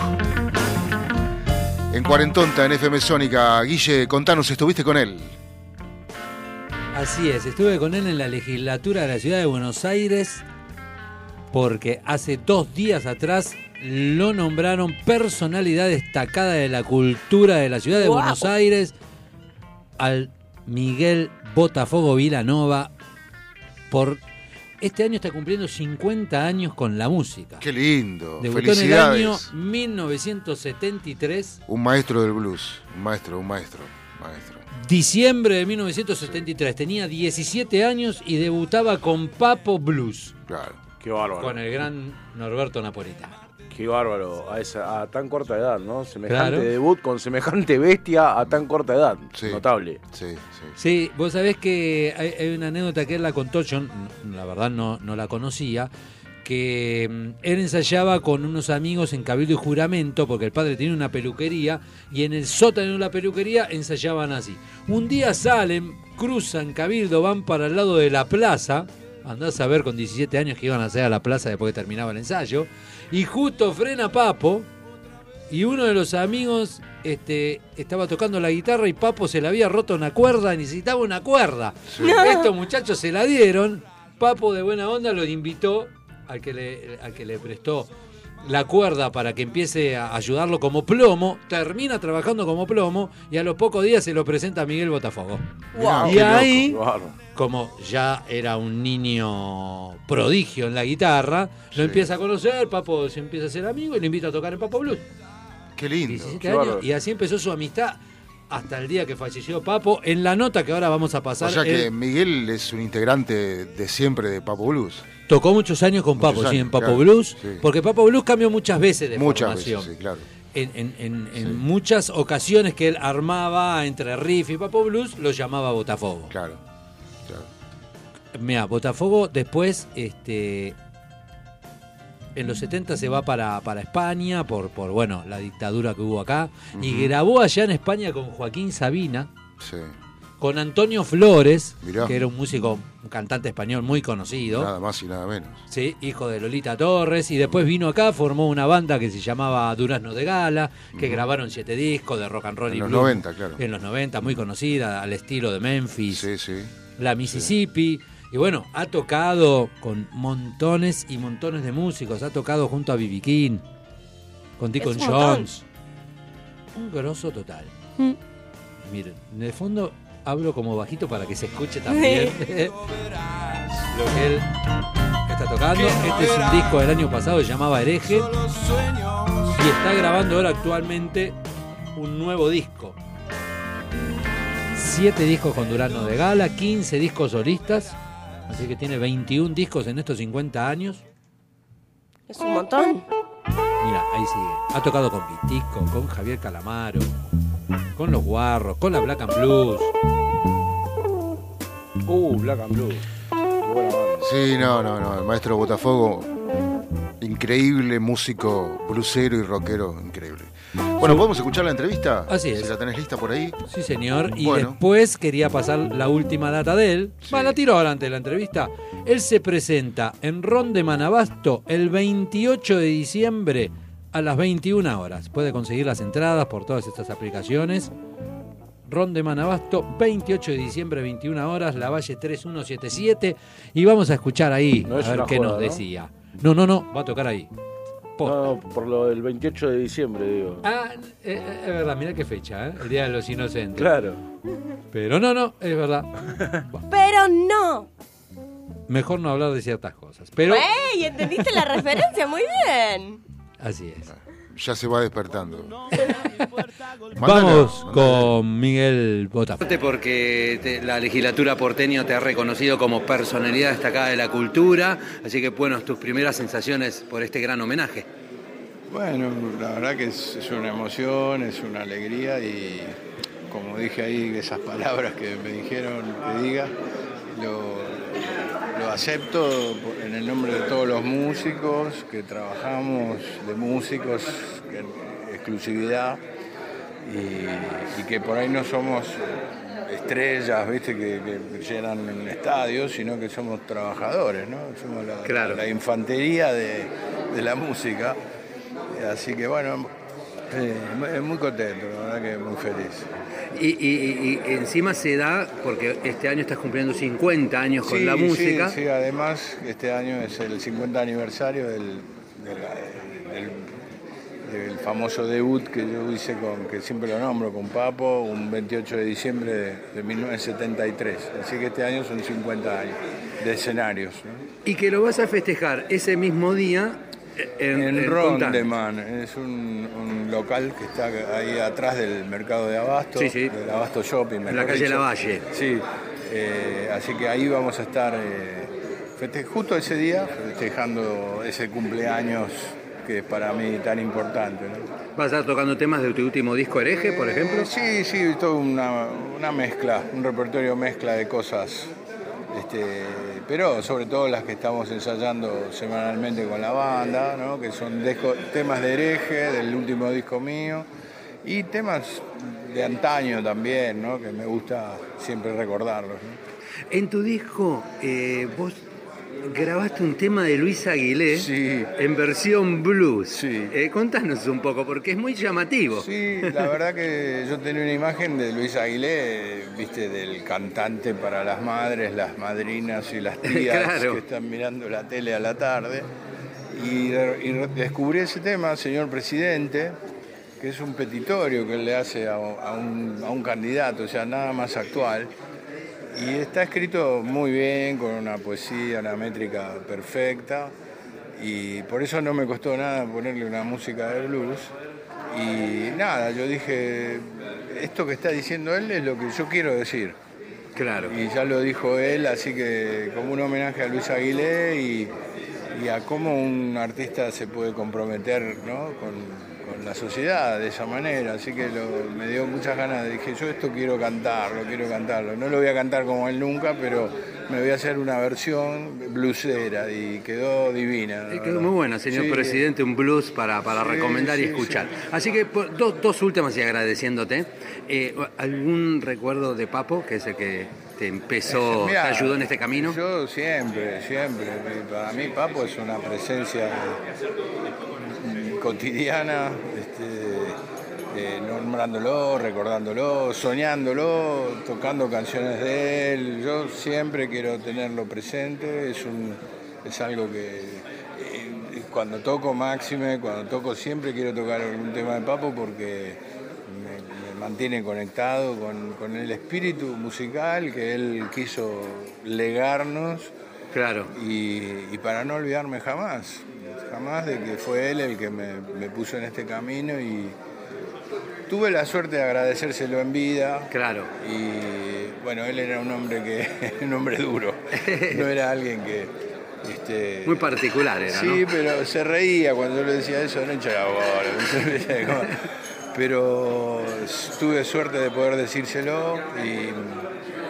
Speaker 3: En Cuarentonta, en FM Sónica. Guille, contanos, ¿estuviste con él?
Speaker 17: Así es, estuve con él en la legislatura de la ciudad de Buenos Aires porque hace dos días atrás lo nombraron personalidad destacada de la cultura de la ciudad de. Buenos Aires al Miguel Botafogo Vilanova por este año está cumpliendo 50 años con la música.
Speaker 3: Qué lindo.
Speaker 17: Debutó en el
Speaker 3: Felicidades.
Speaker 17: año 1973
Speaker 3: Un maestro del blues. Un maestro, un maestro. Maestro.
Speaker 17: Diciembre de 1973. Tenía 17 años y debutaba con Papo Blues.
Speaker 3: Claro.
Speaker 4: Qué bárbaro.
Speaker 17: Con el gran Norberto Napolitano.
Speaker 4: Qué bárbaro. A, esa, a tan corta edad, ¿no? Semejante
Speaker 17: Claro.
Speaker 4: debut con semejante bestia a tan corta edad. Notable.
Speaker 3: Sí, sí.
Speaker 17: Sí, vos sabés que hay, hay una anécdota que él la contó, yo la verdad no, no la conocía, que mm, él ensayaba con unos amigos en Cabildo y Juramento, porque el padre tenía una peluquería, y en el sótano de la peluquería ensayaban así. Un día salen, cruzan Cabildo, van para el lado de la plaza, andás a ver con 17 años que iban a hacer a la plaza después que terminaba el ensayo, y justo frena Papo, y uno de los amigos este, estaba tocando la guitarra y Papo se le había roto una cuerda, necesitaba una cuerda.
Speaker 5: No.
Speaker 17: Estos muchachos se la dieron, Papo de buena onda los invitó al que le, al que le prestó la cuerda para que empiece a ayudarlo como plomo, termina trabajando como plomo y a los pocos días se lo presenta a Miguel Botafogo. Y
Speaker 4: loco,
Speaker 17: ahí. Como ya era un niño prodigio en la guitarra, lo empieza a conocer, Papo se empieza a ser amigo y lo invita a tocar en Papo Blues.
Speaker 3: Qué lindo.
Speaker 17: 17
Speaker 3: Qué
Speaker 17: años,
Speaker 3: bárbaro.
Speaker 17: y así empezó su amistad hasta el día que falleció Papo. En la nota que ahora vamos a pasar,
Speaker 3: O sea que Miguel es un integrante de siempre de Papo Blues.
Speaker 17: tocó muchos años con
Speaker 3: Muchos
Speaker 17: Papo, sí,
Speaker 3: años,
Speaker 17: en Papo
Speaker 3: claro,
Speaker 17: Blues,
Speaker 3: sí.
Speaker 17: porque Papo Blues cambió muchas veces de
Speaker 3: Muchas
Speaker 17: formación.
Speaker 3: veces, sí, claro.
Speaker 17: En, en- en- en muchas ocasiones que él armaba entre Riff y Papo Blues, lo llamaba Botafogo.
Speaker 3: Claro, claro.
Speaker 17: Mira, Botafogo después, este, en los 70 se va para, para España por, por, bueno, la dictadura que hubo acá. Y grabó allá en España con Joaquín Sabina,
Speaker 3: Sí.
Speaker 17: con Antonio Flores,
Speaker 3: Mirá.
Speaker 17: que era un músico, un cantante español muy conocido.
Speaker 3: Nada más y nada menos.
Speaker 17: Sí, hijo de Lolita Torres, y después vino acá, formó una banda que se llamaba Durazno de Gala, que grabaron siete discos de rock and roll
Speaker 3: En
Speaker 17: y
Speaker 3: los
Speaker 17: blues.
Speaker 3: 90, claro.
Speaker 17: En los 90, muy conocida, al estilo de Memphis,
Speaker 3: Sí, sí.
Speaker 17: La Mississippi. Y bueno, ha tocado con montones y montones de músicos. Ha tocado junto a B.B. King, con Deacon. Jones. Un grosso total.
Speaker 5: Mm.
Speaker 17: Miren, en el fondo hablo como bajito para que se escuche también lo que él está tocando. Este es un disco del año pasado que se llamaba Hereje y está grabando ahora actualmente un nuevo disco. Siete discos con Durano de Gala, 15 discos solistas, así que tiene 21 discos en estos 50 años.
Speaker 5: Es un montón.
Speaker 17: Mira, ahí sigue. Ha tocado con Vitico, con Javier Calamaro, con Los Guarros, con la Black and Blues.
Speaker 4: Uh, Black and Blue. Qué buena banda.
Speaker 3: Sí, no, no, no. El maestro Botafogo, increíble músico, blusero y rockero, increíble. Bueno, ¿podemos escuchar la entrevista?
Speaker 17: Así es.
Speaker 3: Si la tenés lista por ahí.
Speaker 17: Sí, señor. Y
Speaker 3: Bueno.
Speaker 17: después quería pasar la última data de él. Va, la tiro adelante de la entrevista. Él se presenta en Ron de Manabasto el 28 de diciembre a las 21 horas. Puede conseguir las entradas por todas estas aplicaciones. Ron de Manabasto, 28 de diciembre, 21 horas, La Valle 3177. Y vamos a escuchar ahí,
Speaker 4: No es
Speaker 17: a ver qué
Speaker 4: joda,
Speaker 17: nos
Speaker 4: ¿no?
Speaker 17: decía. No, no, no, va a tocar ahí.
Speaker 4: No, por lo del 28 de diciembre, digo.
Speaker 17: Ah, eh, eh, es verdad, mira qué fecha, ¿eh? El Día de los Inocentes.
Speaker 4: Claro.
Speaker 17: Pero no, no, es verdad.
Speaker 5: Pero no.
Speaker 17: Mejor no hablar de ciertas cosas. Pero
Speaker 5: ¡Ey! ¿Entendiste la referencia? Muy bien.
Speaker 17: así es.
Speaker 3: Ya se va despertando.
Speaker 17: Vamos con Miguel Bota.
Speaker 29: Porque te- la legislatura porteño te ha reconocido como personalidad destacada de la cultura, así que bueno, tus primeras sensaciones por este gran homenaje.
Speaker 30: Bueno, la verdad que es, es una emoción, es una alegría y como dije ahí, esas palabras que me dijeron que diga, lo, lo acepto en el nombre de todos los músicos que trabajamos, de músicos en exclusividad y, y que por ahí no somos estrellas, viste, que, que llenan estadios, sino que somos trabajadores, ¿no? Somos la,
Speaker 29: Claro.
Speaker 30: la infantería de, de la música. Así que bueno, eh, muy contento, la verdad que muy feliz.
Speaker 29: Y, y- y encima se da, porque este año estás cumpliendo 50 años con
Speaker 30: Sí,
Speaker 29: la
Speaker 30: sí,
Speaker 29: música.
Speaker 30: Sí, además este año es el 50 aniversario del, del- del- del famoso debut que yo hice con, que siempre lo nombro, con Papo, un 28 de diciembre de, de 1973. Así que este año son 50 años de escenarios. ¿no?
Speaker 29: Y que lo vas a festejar ese mismo día en,
Speaker 30: En
Speaker 29: en
Speaker 30: Ron
Speaker 29: Contan.
Speaker 30: de Man, es un, un local que está ahí atrás del mercado de Abasto,
Speaker 29: Sí, sí.
Speaker 30: del Abasto Shopping.
Speaker 29: En la calle
Speaker 30: dicho.
Speaker 29: Lavalle.
Speaker 30: Sí, eh, así que ahí vamos a estar eh, justo ese día festejando ese cumpleaños que es para mí tan importante. ¿no?
Speaker 29: ¿Vas a estar tocando temas de tu último disco hereje, por ejemplo?
Speaker 30: Eh, sí, sí, toda una, una mezcla, un repertorio mezcla de cosas, este, pero sobre todo las que estamos ensayando semanalmente con la banda, que son temas de hereje del último disco mío y temas de antaño también, ¿no? que me gusta siempre recordarlos.
Speaker 29: En tu disco, eh, vos grabaste un tema de Luis Aguilé en versión blues. Eh, contanos un poco, porque es muy llamativo.
Speaker 30: Sí, la verdad que yo tenía una imagen de Luis Aguilé, viste, del cantante para las madres, las madrinas y las tías
Speaker 29: Claro.
Speaker 30: que están mirando la tele a la tarde. Y, descubrí ese tema, señor presidente, que es un petitorio que él le hace a, a un, a un candidato, o sea, nada más actual. Y está escrito muy bien, con una poesía, una métrica perfecta. Y por eso no me costó nada ponerle una música de blues. Y nada, yo dije, esto que está diciendo él es lo que yo quiero decir.
Speaker 29: Claro.
Speaker 30: Y ya lo dijo él, así que como un homenaje a Luis Aguilé y, y a cómo un artista se puede comprometer ¿no? con, con la sociedad de esa manera. Así que lo- me dio muchas ganas, dije, yo esto quiero cantarlo, quiero cantarlo. No lo voy a cantar como él nunca, pero me voy a hacer una versión blusera y quedó divina.
Speaker 29: Eh, Quedó muy buena, señor
Speaker 30: Sí,
Speaker 29: presidente, un blues para, para
Speaker 30: Sí,
Speaker 29: recomendar y
Speaker 30: sí,
Speaker 29: escuchar. Así que dos, dos últimas y agradeciéndote. Eh, ¿Algún recuerdo de Papo, que es el que te empezó,
Speaker 30: Mirá,
Speaker 29: te ayudó en este camino?
Speaker 30: Yo siempre, siempre. Para mí Papo es una presencia cotidiana, este, eh, nombrándolo, recordándolo, soñándolo, tocando canciones de él. Yo siempre quiero tenerlo presente, es, un, es algo que eh, cuando toco Máxime, cuando toco siempre quiero tocar algún tema de Papo porque me, me mantiene conectado con, con el espíritu musical que él quiso legarnos.
Speaker 29: Claro.
Speaker 30: Y, y para no olvidarme jamás, jamás de que fue él el que me, me puso en este camino y tuve la suerte de agradecérselo en vida.
Speaker 29: Claro.
Speaker 30: Y bueno, él era un hombre que, un hombre duro, no era alguien que este,
Speaker 29: Muy particular era,
Speaker 30: Sí,
Speaker 29: ¿no?
Speaker 30: pero se reía cuando yo le decía eso, no hincha la bola. pero tuve suerte de poder decírselo y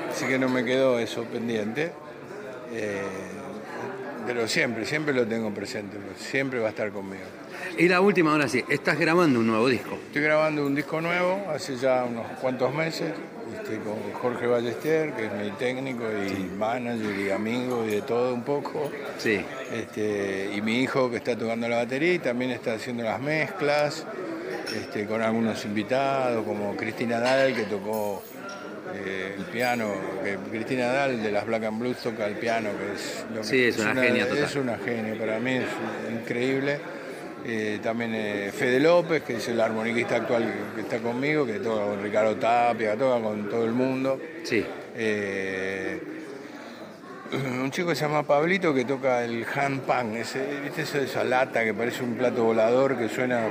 Speaker 30: así que no me quedó eso pendiente. Eh, pero siempre, siempre lo tengo presente, siempre va a estar conmigo.
Speaker 29: Y la última, ahora sí, estás grabando un nuevo disco.
Speaker 30: Estoy grabando un disco nuevo hace ya unos cuantos meses. Estoy con Jorge Ballester, que es mi técnico y manager y amigo y de todo un poco.
Speaker 29: Sí.
Speaker 30: Este, y mi hijo que está tocando la batería y también está haciendo las mezclas. este, con algunos invitados, como Cristina Dal, que tocó eh, el piano, que Cristina Dal de las Black and Blues toca el piano, que es, lo
Speaker 29: Sí, es una genia total.
Speaker 30: Es una genia, para mí es increíble. Eh, también eh, Fede López, que es el armoniquista actual que, que está conmigo, que toca con Ricardo Tapia, toca con todo el mundo.
Speaker 29: Sí.
Speaker 30: un chico que se llama Pablito que toca el handpan, ese, ¿viste eso de esa lata que parece un plato volador que suena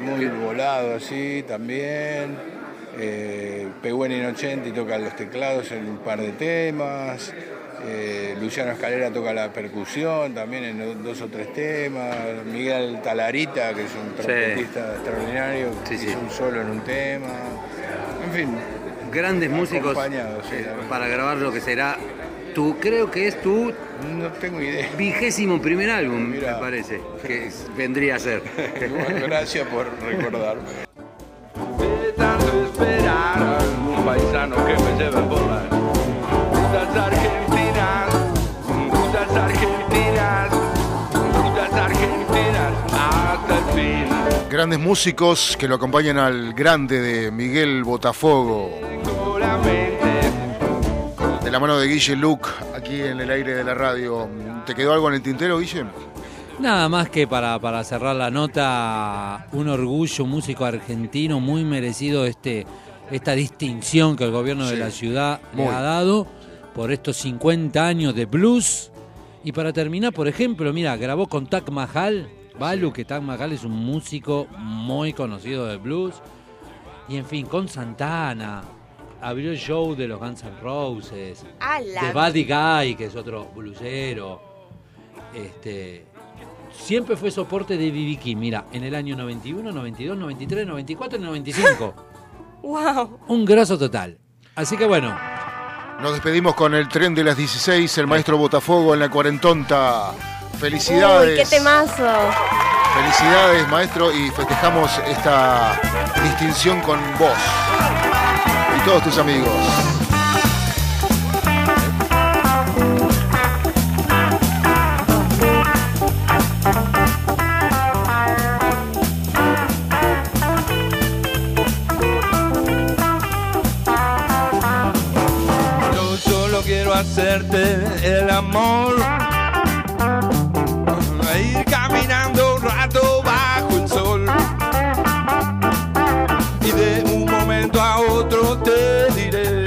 Speaker 30: muy volado así también. Eh, Pehuen Inocenti toca los teclados en un par de temas. Eh, Luciano Escalera toca la percusión también en do- dos o tres temas. Miguel Talarita, que es un trompetista extraordinario, hizo un solo en un tema. En fin.
Speaker 29: Grandes músicos
Speaker 30: sí,
Speaker 29: eh, para grabar lo que será tu, creo que es tu
Speaker 30: no tengo idea.
Speaker 29: vigésimo primer álbum, me parece, que vendría a ser.
Speaker 30: Bueno, gracias por recordarme.
Speaker 31: De tanto esperar a algún paisano que me lleve por las rutas argentinas, rutas argentinas, rutas argentinas, hasta el fin.
Speaker 3: Grandes músicos que lo acompañan al grande de Miguel Botafogo. De la mano de Guille Luc, aquí en el aire de la radio. ¿Te quedó algo en el tintero, Guille?
Speaker 17: Nada más que para, para cerrar la nota, un orgullo, un músico argentino muy merecido este, esta distinción que el gobierno de la ciudad
Speaker 3: muy.
Speaker 17: le ha dado por estos 50 años de blues. Y para terminar, por ejemplo, mira, grabó con Tak Mahal, Balu, que Tak Mahal es un músico muy conocido del blues. Y en fin, con Santana, abrió el show de los Guns N' Roses,
Speaker 5: ¡Ala!
Speaker 17: de Buddy Guy, que es otro blusero. Este, siempre fue soporte de B.B. King. Mira, en el año 91, 92, 93, 94 y 95.
Speaker 5: ¡Wow!
Speaker 17: Un grosso total. Así que bueno,
Speaker 3: Nos despedimos con el tren de las 16, el maestro Botafogo en la cuarentonta. Felicidades.
Speaker 5: ¡Uy, qué temazo!
Speaker 3: Felicidades, maestro, y festejamos esta distinción con vos y todos tus amigos.
Speaker 31: Hacerte el amor. A ir caminando un rato bajo el sol. Y de un momento a otro te diré.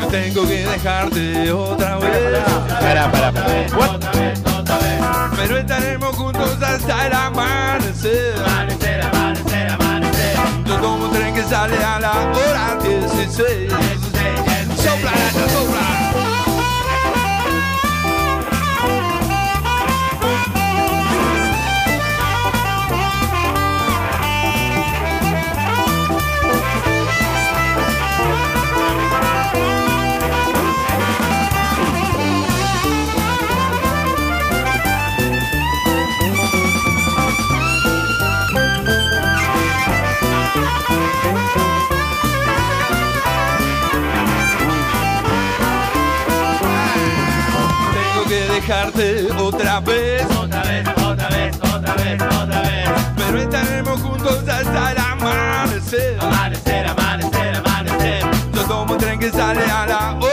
Speaker 31: que Tengo que dejarte otra vez.
Speaker 4: Para, para, para.
Speaker 31: Pero estaremos juntos hasta el amanecer. Amanecer, amanecer, amanecer. Yo tomo un tren que sale a la hora 16. Manitoba. Tomo un tren que sale a la hora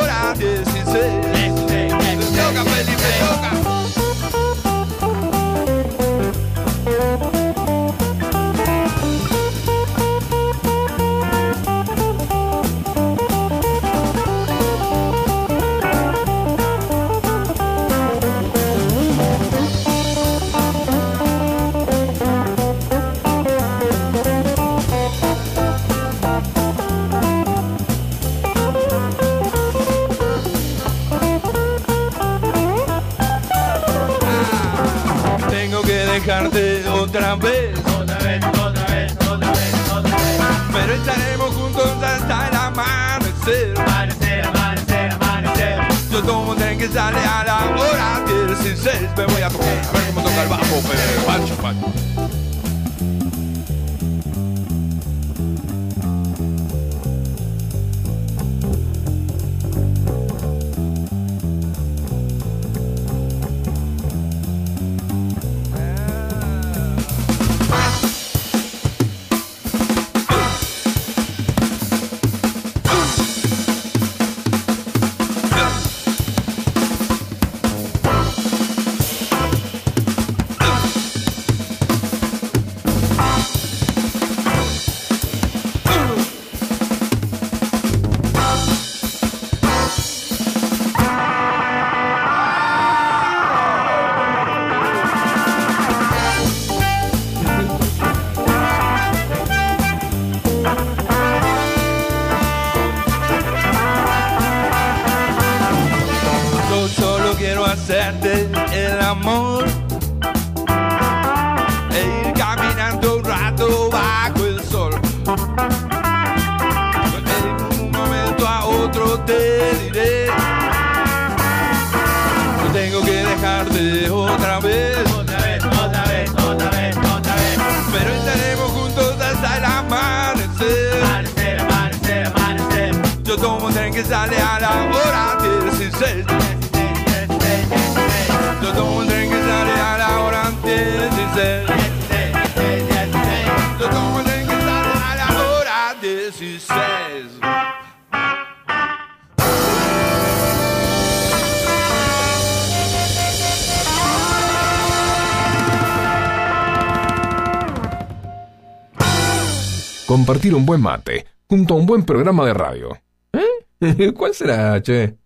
Speaker 16: buen mate junto a un buen programa de radio. ¿Eh? ¿Cuál será, che?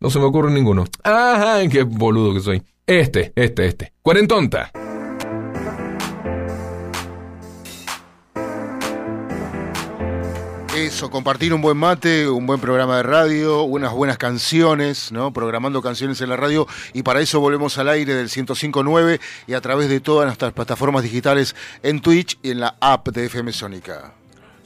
Speaker 16: No se me ocurre ninguno. Ajá, qué boludo que soy. Este, este, este. Cuarentonta.
Speaker 3: Eso, compartir un buen mate, un buen programa de radio, unas buenas canciones, ¿no? Programando canciones en la radio y para eso volvemos al aire del 105.9 y a través de todas nuestras plataformas digitales en Twitch y en la app de FM Sónica.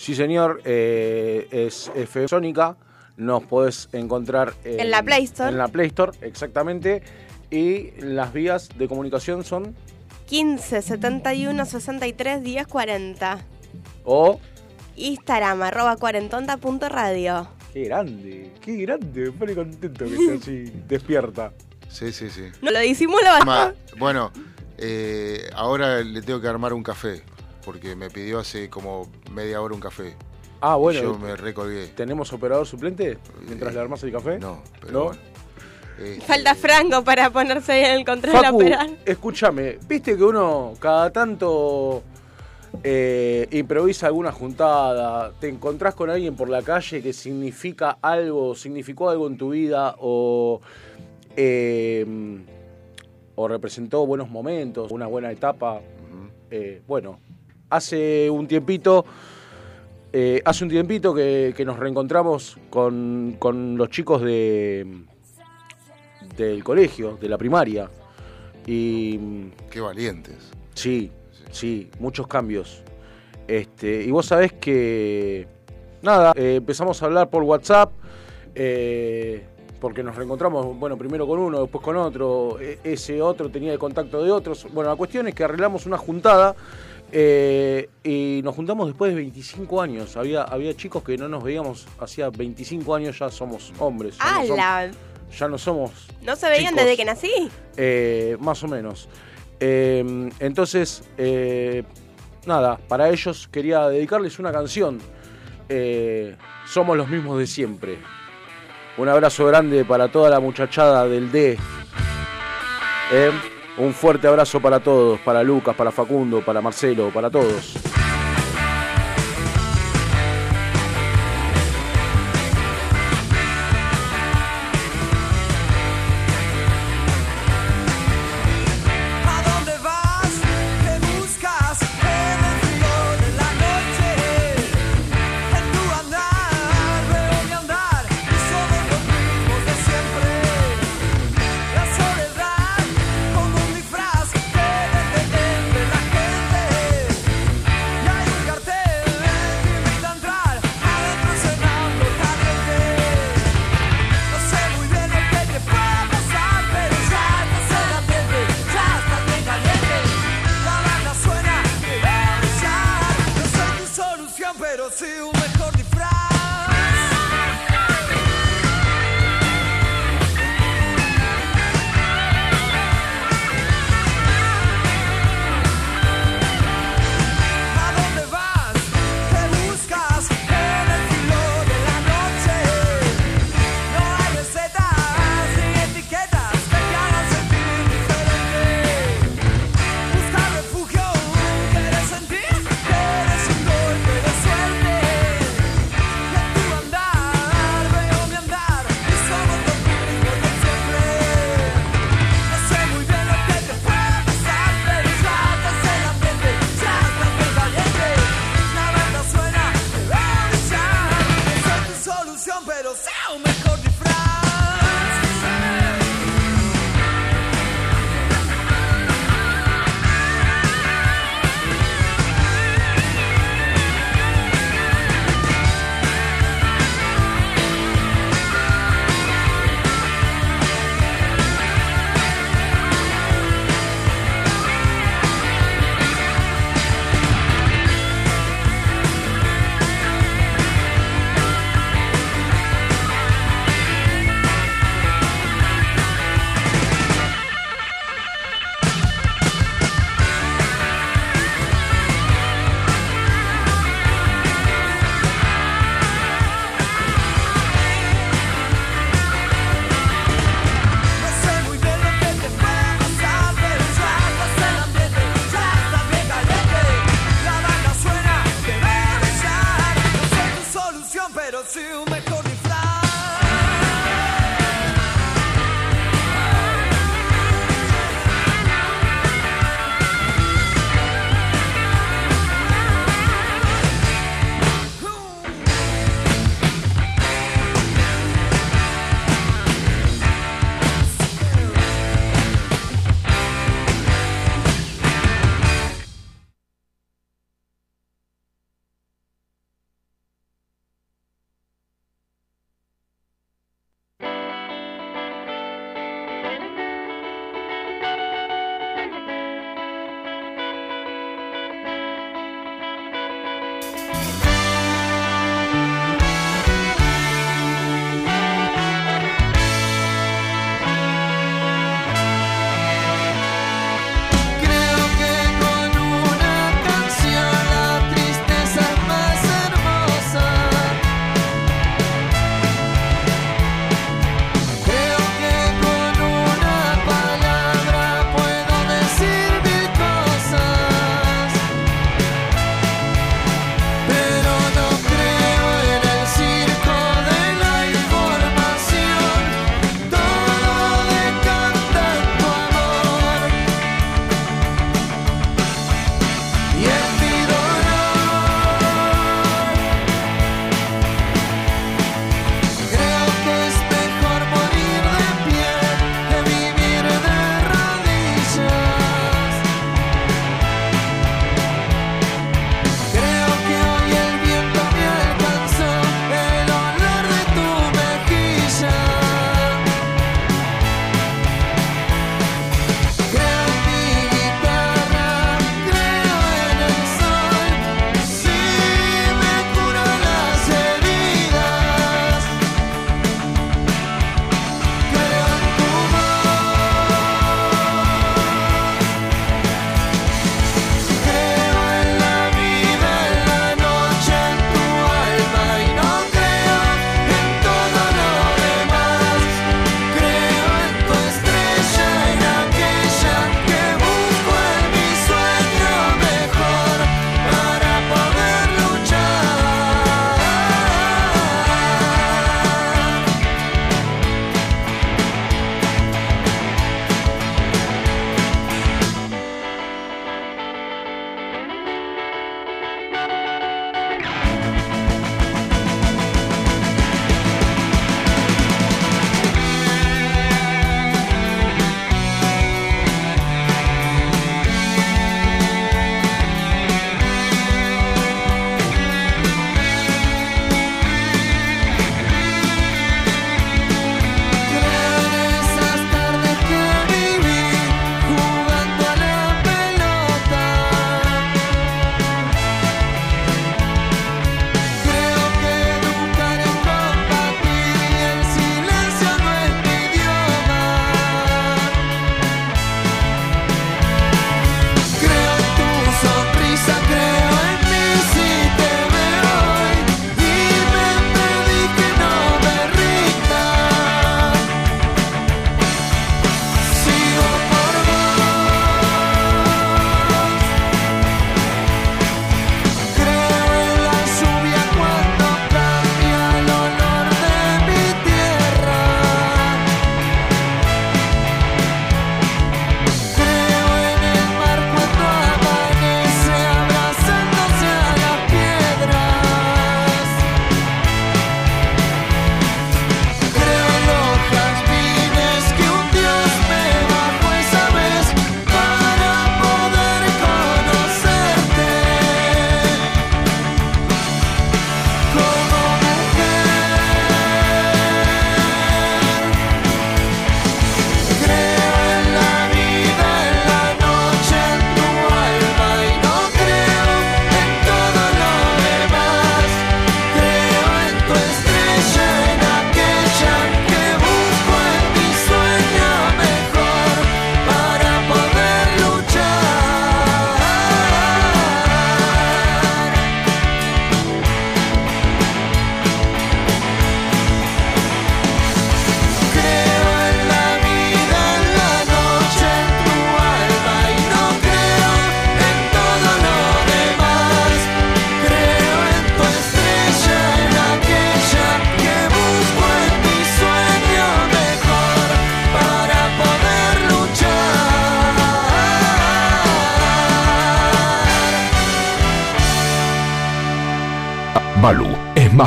Speaker 4: Sí, señor, eh, es FM Sónica. Nos podés encontrar
Speaker 5: En la Play Store.
Speaker 4: En la Play Store, exactamente. Y las vías de comunicación son
Speaker 5: 15 71 63 10 40.
Speaker 4: o
Speaker 5: Instagram, arroba cuarentonta punto radio.
Speaker 4: Qué grande, qué grande, me pone contento que esté así, despierta.
Speaker 3: Sí, sí, sí.
Speaker 5: No lo disimula
Speaker 3: Ma-
Speaker 5: bastante.
Speaker 3: bueno, eh, ahora le tengo que armar un café, porque me pidió hace como media hora un café.
Speaker 4: Ah, bueno.
Speaker 3: Y yo me recolgué.
Speaker 4: ¿Tenemos operador suplente mientras le armas el café?
Speaker 3: No, pero
Speaker 4: ¿No?
Speaker 3: bueno. Este,
Speaker 5: Falta Franco para ponerse en el control de
Speaker 4: Facu,
Speaker 5: operar.
Speaker 4: escúchame, viste que uno cada tanto eh, improvisa alguna juntada, te encontrás con alguien por la calle que significa algo, significó algo en tu vida o, eh, o representó buenos momentos, una buena etapa. Eh, bueno, hace un tiempito, eh, hace un tiempito que, que nos reencontramos con, con los chicos de del colegio, de la primaria. Y.
Speaker 3: Qué valientes.
Speaker 4: Sí, sí, muchos cambios. Este, y vos sabés que. Nada, eh, empezamos a hablar por WhatsApp. eh, porque nos reencontramos, bueno, primero con uno, después con otro. e- ese otro tenía el contacto de otros. Bueno, la cuestión es que arreglamos una juntada. Eh, y nos juntamos después de 25 años. Había, había chicos que no nos veíamos hacía 25 años, ya somos hombres. Ya no ya no somos
Speaker 5: ¿No se veían
Speaker 4: chicos.
Speaker 5: desde que nací?
Speaker 4: eh, más o menos. Eh, entonces, eh, nada, para ellos quería dedicarles una canción. Somos los mismos de siempre. Un abrazo grande para toda la muchachada del D. Un fuerte abrazo para todos, para Lucas, para Facundo, para Marcelo, para todos.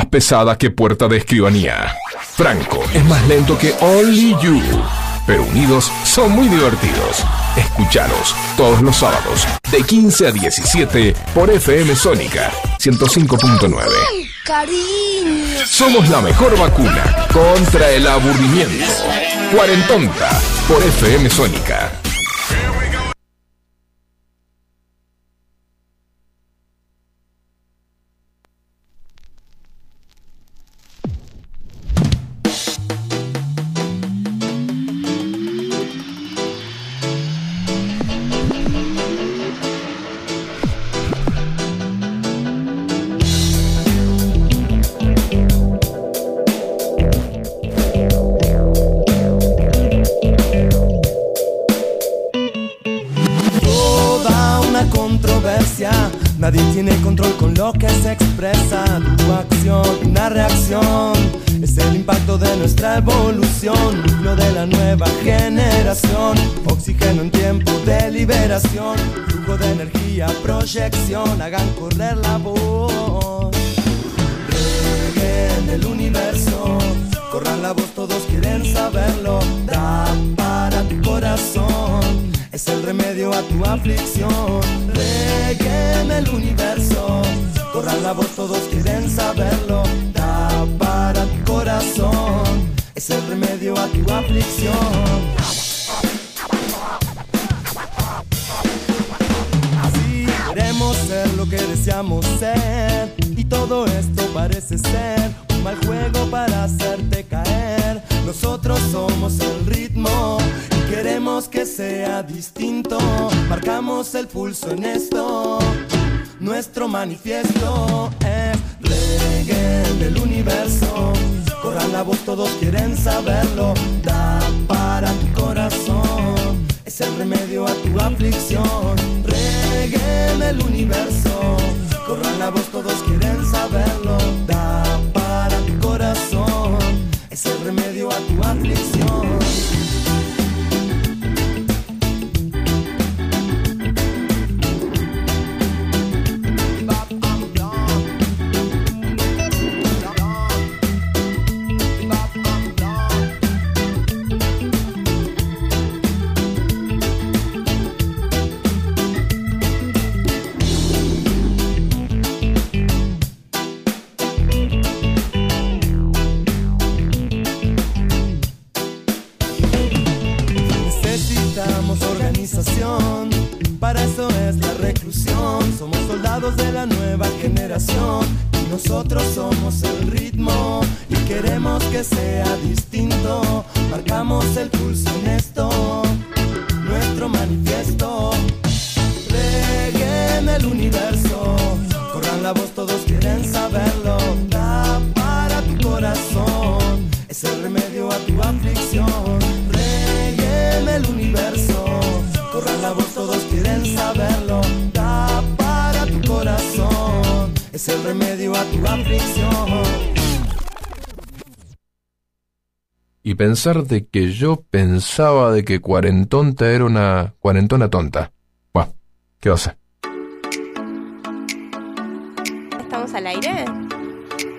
Speaker 16: Pesada que puerta de escribanía. Franco es más lento que Only You. Pero unidos son muy divertidos. Escucharos todos los sábados de 15 a 17 por FM Sónica 105.9.
Speaker 1: Cariño.
Speaker 16: Somos la mejor vacuna contra el aburrimiento. Cuarentonta por FM Sónica.
Speaker 28: Oxígeno en tiempo de liberación, flujo de energía, proyección, hagan correr la voz. Reggae del universo, corran la voz, todos quieren saberlo. Da para tu corazón, es el remedio a tu aflicción. Reggae en el universo, corran la voz, todos quieren saberlo. Da para tu corazón, es el remedio a tu aflicción. Lo que deseamos ser y todo esto parece ser un mal juego para hacerte caer. Nosotros somos el ritmo y queremos que sea distinto. Marcamos el pulso en esto. Nuestro manifiesto es reggae del universo. Corran la voz, todos quieren saberlo. Da para tu corazón. Es el remedio a tu aflicción. En el universo. Corran la voz, todos quieren saberlo. Da para tu corazón. Es el remedio a tu aflicción. Nosotros somos el ritmo y queremos que sea distinto. Marcamos el pulso
Speaker 16: pensar de que yo pensaba de que cuarentonta era una cuarentona tonta. Buah, ¿qué va a hacer?
Speaker 5: ¿Estamos al aire?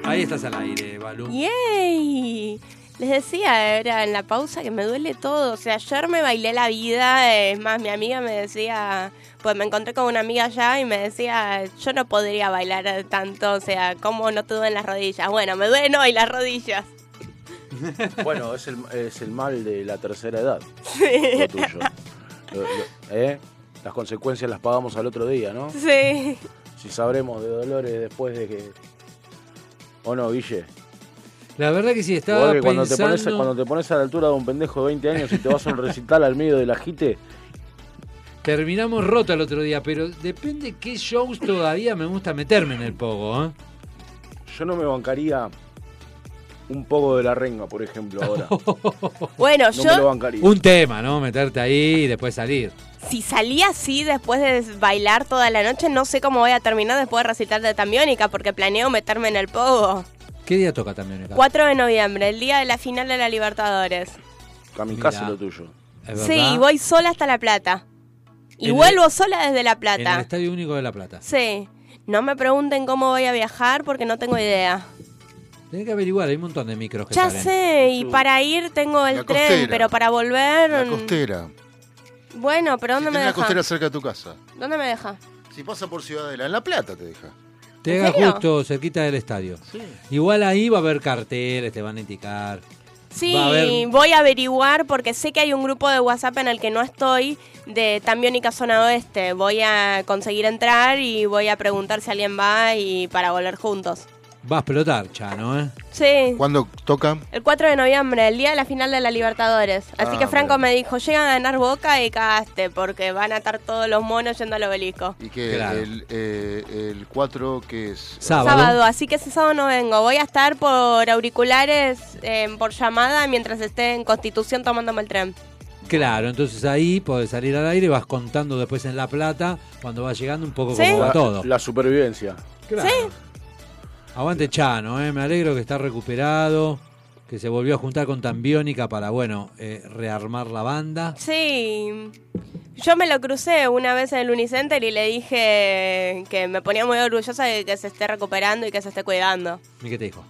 Speaker 17: Ahí estás al aire, Balú.
Speaker 5: ¡Yay! Les decía, era en la pausa que me duele todo. O sea, ayer me bailé la vida. Es más, mi amiga me decía, pues me encontré con una amiga allá y me decía, yo no podría bailar tanto. O sea, ¿cómo no te duelen las rodillas? Bueno, me duelen hoy las rodillas.
Speaker 4: Bueno, es el, es el mal de la tercera edad.
Speaker 5: Sí.
Speaker 4: Lo tuyo. Lo- lo- ¿eh? Las consecuencias las pagamos al otro día, ¿no?
Speaker 5: Sí.
Speaker 4: Si sabremos de dolores después de que. ¿O no, Guille?
Speaker 17: La verdad que sí, estaba
Speaker 4: que cuando, te pones, cuando te pones a la altura de un pendejo de 20 años y te vas a un recital al medio del ajite,
Speaker 17: Terminamos roto el otro día, pero depende qué shows todavía me gusta meterme en el pogo, ¿eh?
Speaker 4: yo no me bancaría un poco de la renga, por ejemplo, ahora.
Speaker 5: Bueno,
Speaker 4: No
Speaker 5: yo,
Speaker 4: me lo bancaría.
Speaker 17: Un tema, ¿no? Meterte ahí y después salir.
Speaker 5: si salí así después de bailar toda la noche, no sé cómo voy a terminar después de recitar de Tambiónica, porque planeo meterme en el pogo.
Speaker 17: ¿Qué día toca también acá?
Speaker 5: 4 de noviembre, el día de la final de la Libertadores.
Speaker 4: Kamikaze lo tuyo.
Speaker 17: ¿Es
Speaker 5: Sí, voy sola hasta La Plata. Y
Speaker 17: En el-
Speaker 5: vuelvo sola desde La
Speaker 17: En el
Speaker 5: Plata.
Speaker 17: Estadio Único de La Plata.
Speaker 5: Sí. No me pregunten cómo voy a viajar porque no tengo idea.
Speaker 17: Tenés que averiguar, hay un montón de micros que
Speaker 5: Ya
Speaker 17: salen.
Speaker 5: sé, y para ir tengo el
Speaker 3: La
Speaker 5: tren,
Speaker 3: costera.
Speaker 5: pero para volver...
Speaker 3: La costera.
Speaker 5: Bueno, pero ¿dónde me
Speaker 3: Tenés la
Speaker 5: deja?
Speaker 3: costera cerca de tu casa.
Speaker 5: ¿Dónde me deja?
Speaker 3: Si pasa por Ciudadela, en La Plata te deja.
Speaker 17: Te
Speaker 5: ¿En
Speaker 17: haga
Speaker 5: serio?
Speaker 17: justo cerquita del estadio. Igual ahí va a haber carteles, te van a indicar.
Speaker 5: Sí,
Speaker 17: Va a haber-
Speaker 5: voy a averiguar porque sé que hay un grupo de WhatsApp en el que no estoy de Tambiónica Zona Oeste. Voy a conseguir entrar y voy a preguntar si alguien va y para volver juntos.
Speaker 17: Va a explotar, Chano, ¿eh?
Speaker 5: Sí.
Speaker 3: ¿Cuándo toca?
Speaker 5: El 4 de noviembre, el día de la final de la Libertadores. Así
Speaker 3: Ah,
Speaker 5: que Franco me dijo, llega a ganar Boca y cagaste, porque van a estar todos los monos yendo al obelisco.
Speaker 3: Y que
Speaker 17: Claro.
Speaker 3: el, eh, el 4, que es...
Speaker 5: Sábado. así que ese sábado no vengo. Voy a estar por auriculares, eh, por llamada, mientras esté en Constitución tomándome el tren.
Speaker 17: Claro, entonces ahí podés salir al aire y vas contando después en La Plata, cuando va llegando un poco
Speaker 5: ¿Sí?
Speaker 17: cómo va todo.
Speaker 4: La supervivencia.
Speaker 17: Claro. Aguante Chano, ¿eh? me alegro que está recuperado, que se volvió a juntar con Tambiónica para, bueno, eh, rearmar la banda.
Speaker 5: Sí. Yo me lo crucé una vez en el Unicenter y le dije que me ponía muy orgullosa de que se esté recuperando y que se esté cuidando.
Speaker 17: ¿Y qué te dijo?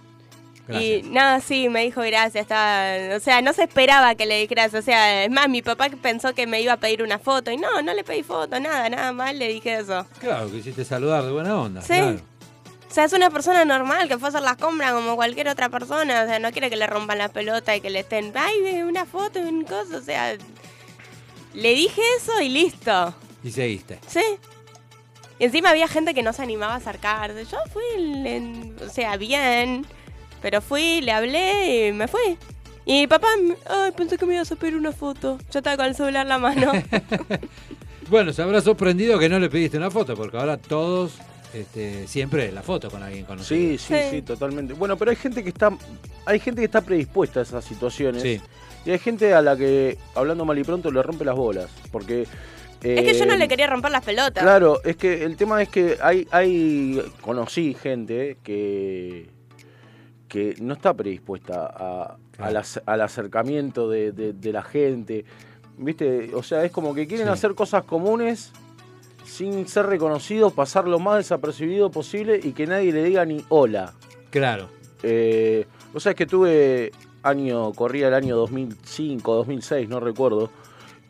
Speaker 5: Y nada, sí, me dijo gracias. Estaba, o sea, no se esperaba que le dijera gracias. O sea, es más, mi papá pensó que me iba a pedir una foto y no, no le pedí foto, nada, nada más le dije eso.
Speaker 17: Claro, quisiste saludar de buena onda.
Speaker 5: Sí.
Speaker 17: claro.
Speaker 5: O sea, es una persona normal que fue a hacer las compras como cualquier otra persona. O sea, no quiere que le rompan la pelota y que le estén, ay, una foto, una cosa. O sea, le dije eso y listo.
Speaker 17: Y seguiste.
Speaker 5: Sí. Y encima había gente que no se animaba a acercarse. Yo fui, en- o sea, bien. Pero fui, le hablé y me fui. Y mi papá, ay, pensé que me ibas a pedir una foto. Yo estaba con el celular en la mano.
Speaker 17: Bueno, se habrá sorprendido que no le pediste una foto, porque ahora todos, este, siempre la foto con alguien conocido.
Speaker 4: Sí, sí, sí, totalmente. Bueno, pero hay gente que está, hay gente que está predispuesta a esas situaciones.
Speaker 17: Sí.
Speaker 4: Y hay gente a la que, hablando mal y pronto, le rompe las bolas. Porque.
Speaker 5: es que yo no
Speaker 4: eh,
Speaker 5: le quería romper las pelotas.
Speaker 4: Claro, es que el tema es que hay, hay conocí gente que, que no está predispuesta a, al, ac- al acercamiento de, de- de la gente. ¿Viste? O sea, es como que quieren
Speaker 17: Sí.
Speaker 4: hacer cosas comunes sin ser reconocidos, pasar lo más desapercibido posible y que nadie le diga ni hola.
Speaker 17: Claro.
Speaker 4: Eh, o sea, es que tuve año, corría el año 2005, 2006, no recuerdo,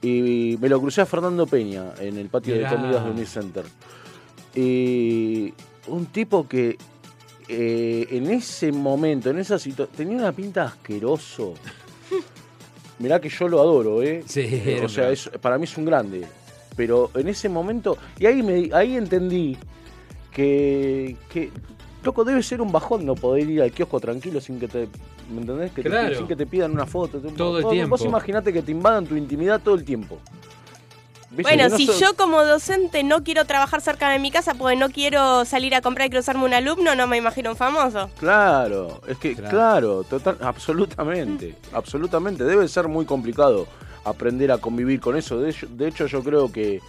Speaker 4: y me lo crucé a Fernando Peña en el patio
Speaker 17: Mirá.
Speaker 4: de comidas de Unicenter. Y un tipo que eh, en ese momento, en esa situación, tenía una pinta asqueroso. Mirá que yo lo adoro, ¿eh?
Speaker 17: Sí,
Speaker 4: o sea, es- para mí es un grande. Pero en ese momento, y ahí, me, ahí entendí que, que, loco, debe ser un bajón no poder ir al kiosco tranquilo sin que te, ¿me entendés? Que te- sin que te pidan una foto.
Speaker 17: Todo el
Speaker 4: Vos-
Speaker 17: tiempo.
Speaker 4: Vos imaginate que te invadan tu intimidad todo el tiempo.
Speaker 5: Bueno,
Speaker 4: no
Speaker 5: si
Speaker 4: sos-
Speaker 5: yo como docente no quiero trabajar cerca de mi casa porque no quiero salir a comprar y cruzarme un alumno, no me imagino un famoso.
Speaker 4: Claro, es que,
Speaker 17: Claro.
Speaker 4: claro, total, absolutamente, absolutamente. Debe ser muy complicado aprender a convivir con eso. De hecho, de hecho yo creo que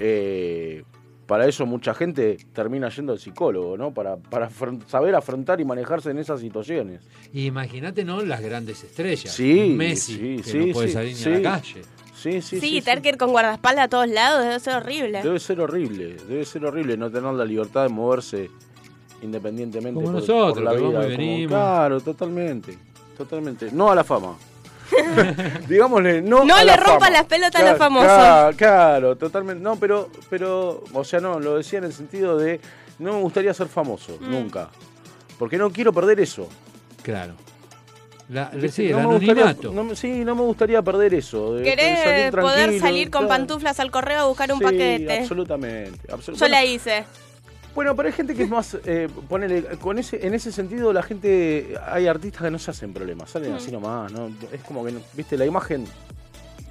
Speaker 4: eh, para eso mucha gente termina yendo al psicólogo, ¿no? Para, para saber afrontar y manejarse en esas situaciones.
Speaker 17: Y imagínate, ¿no? Las grandes estrellas.
Speaker 4: Sí,
Speaker 17: Messi,
Speaker 4: sí,
Speaker 17: que
Speaker 4: sí,
Speaker 17: no puede
Speaker 4: sí,
Speaker 17: salir
Speaker 4: sí.
Speaker 17: ni a la calle.
Speaker 4: Sí, sí,
Speaker 5: Sí,
Speaker 4: sí.
Speaker 5: tener que ir con guardaespaldas a todos lados debe ser horrible.
Speaker 4: Debe ser horrible, debe ser horrible no tener la libertad de moverse independientemente
Speaker 17: Como
Speaker 4: por,
Speaker 17: nosotros,
Speaker 4: por la
Speaker 17: que
Speaker 4: vida. como-
Speaker 17: venimos.
Speaker 4: claro, totalmente, totalmente. No a la fama. Digámosle, no,
Speaker 5: No
Speaker 4: a
Speaker 5: le
Speaker 4: la
Speaker 5: rompan
Speaker 4: fama.
Speaker 5: las pelotas a los famosos.
Speaker 4: Claro, claro, totalmente. No, pero, pero, o sea, no, lo decía en el sentido de no me gustaría ser famoso,
Speaker 5: Mm.
Speaker 4: nunca. Porque no quiero perder eso.
Speaker 17: Claro. Sí, el
Speaker 4: no me gustaría-
Speaker 17: anonimato.
Speaker 4: no me- sí, no me gustaría perder eso. de- de
Speaker 5: Querés
Speaker 4: salir
Speaker 5: poder salir con
Speaker 4: claro.
Speaker 5: pantuflas al correo a buscar un
Speaker 4: Sí,
Speaker 5: paquete.
Speaker 4: absolutamente. absolu-
Speaker 5: Yo la hice.
Speaker 4: Bueno, pero hay gente que es más, eh, ponele, con ese, en ese sentido la gente, hay artistas que no se hacen problemas, salen
Speaker 5: Mm.
Speaker 4: así nomás, ¿no? Es como que, viste, la imagen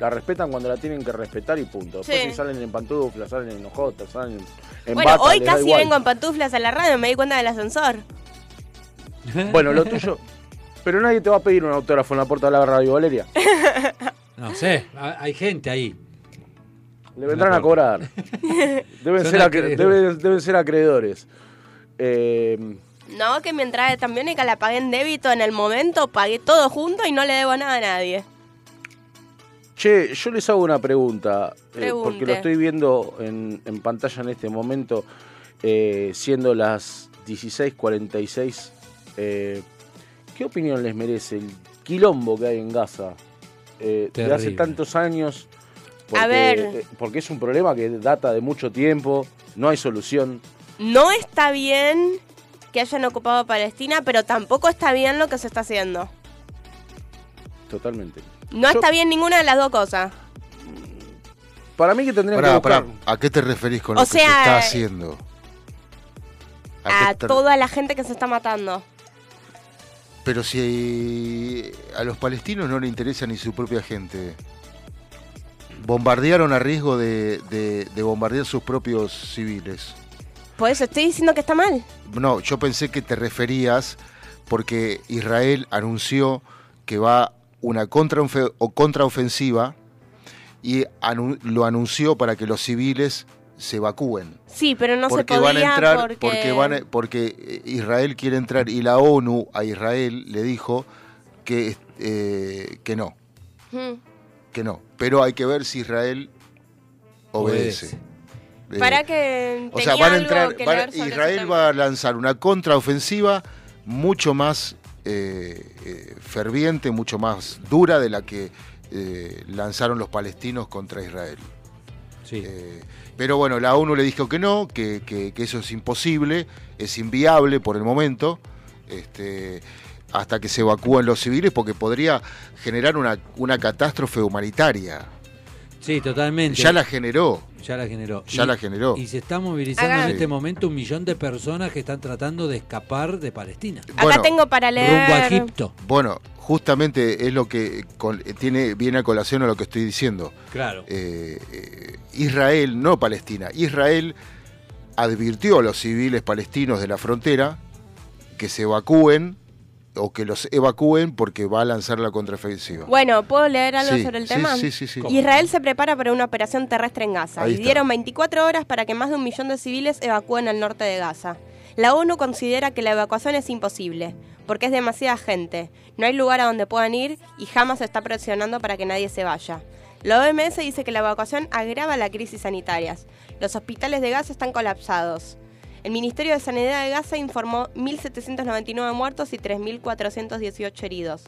Speaker 4: la respetan cuando la tienen que respetar y punto. Después
Speaker 5: Sí.
Speaker 4: si salen en pantuflas, salen en hojotas, salen en, en
Speaker 5: Bueno,
Speaker 4: bata,
Speaker 5: hoy
Speaker 4: les da
Speaker 5: casi
Speaker 4: igual.
Speaker 5: vengo en pantuflas a la radio, me di cuenta del ascensor.
Speaker 4: Bueno, lo tuyo, pero nadie te va a pedir un autógrafo en la puerta de la radio, Valeria.
Speaker 17: No sé, ha- hay gente ahí.
Speaker 4: Le vendrán a cobrar. Deben, ser, acre- deben, deben ser acreedores. Eh,
Speaker 5: No, que mi entrada de Tambiónica la pagué en débito en el momento, pagué todo junto y no le debo nada a nadie.
Speaker 4: Che, yo les hago una pregunta, eh, porque lo estoy viendo en, en pantalla en este momento, eh, siendo las 16.46. eh, ¿Qué opinión les merece el quilombo que hay en Gaza? Eh, de hace tantos años. Porque,
Speaker 5: A ver.
Speaker 4: eh, porque es un problema que data de mucho tiempo, no hay solución.
Speaker 5: No está bien que hayan ocupado Palestina, pero tampoco está bien lo que se está haciendo.
Speaker 4: Totalmente.
Speaker 5: No
Speaker 4: Yo-
Speaker 5: está bien ninguna de las dos cosas.
Speaker 4: Para mí que tendrían
Speaker 3: Pará,
Speaker 4: que buscar...
Speaker 3: pará, ¿A qué te referís con
Speaker 5: O
Speaker 3: lo que se está haciendo? ¿A
Speaker 5: A
Speaker 3: qué te-
Speaker 5: toda la gente que se está matando.
Speaker 3: Pero si a los palestinos no le interesa ni su propia gente. Bombardearon a riesgo de, de- de bombardear sus propios civiles.
Speaker 5: Por eso estoy diciendo que está mal.
Speaker 3: No, yo pensé que te referías porque Israel anunció que va una contraofe- o contraofensiva y anu- lo anunció para que los civiles se evacúen.
Speaker 5: Sí, pero no
Speaker 3: porque
Speaker 5: se podía
Speaker 3: van a entrar
Speaker 5: porque...
Speaker 3: porque van a- porque eh, Israel quiere entrar y la ONU a Israel le dijo que eh, que no que no pero hay que ver si Israel obedece, Eh,
Speaker 5: Para que
Speaker 3: o sea van a
Speaker 5: algo
Speaker 3: entrar
Speaker 5: que
Speaker 3: van Israel va a lanzar una contraofensiva mucho más eh, eh, ferviente mucho más dura de la que eh, lanzaron los palestinos contra Israel. Eh, pero bueno, la ONU le dijo que no, que, que- que eso es imposible, es inviable por el momento, este, hasta que se evacúen los civiles, porque podría generar una, una catástrofe humanitaria.
Speaker 17: Sí, totalmente.
Speaker 3: Ya la generó.
Speaker 17: Ya la generó.
Speaker 3: Ya la generó.
Speaker 17: Y se está movilizando en este momento un millón de personas que están tratando de escapar de Palestina.
Speaker 5: Acá tengo para leer...
Speaker 17: Rumbo a Egipto.
Speaker 3: Bueno, justamente es lo que tiene, viene a colación a lo que estoy diciendo.
Speaker 17: Claro.
Speaker 3: Eh, eh, Israel, no Palestina, Israel advirtió a los civiles palestinos de la frontera que se evacúen o que los evacúen porque va a lanzar la contraofensiva.
Speaker 5: Bueno, ¿puedo leer algo
Speaker 3: Sí,
Speaker 5: sobre el
Speaker 3: sí,
Speaker 5: tema?
Speaker 3: sí, sí, sí.
Speaker 5: Israel se prepara para una operación terrestre en Gaza
Speaker 3: Ahí
Speaker 5: y
Speaker 3: está.
Speaker 5: dieron 24 horas para que más de un millón de civiles evacúen al norte de Gaza. La ONU considera que la evacuación es imposible, porque es demasiada gente, no hay lugar a donde puedan ir y jamás se está presionando para que nadie se vaya. La OMS dice que la evacuación agrava la crisis sanitaria. Los hospitales de Gaza están colapsados. El Ministerio de Sanidad de Gaza informó 1.799 muertos y 3.418 heridos.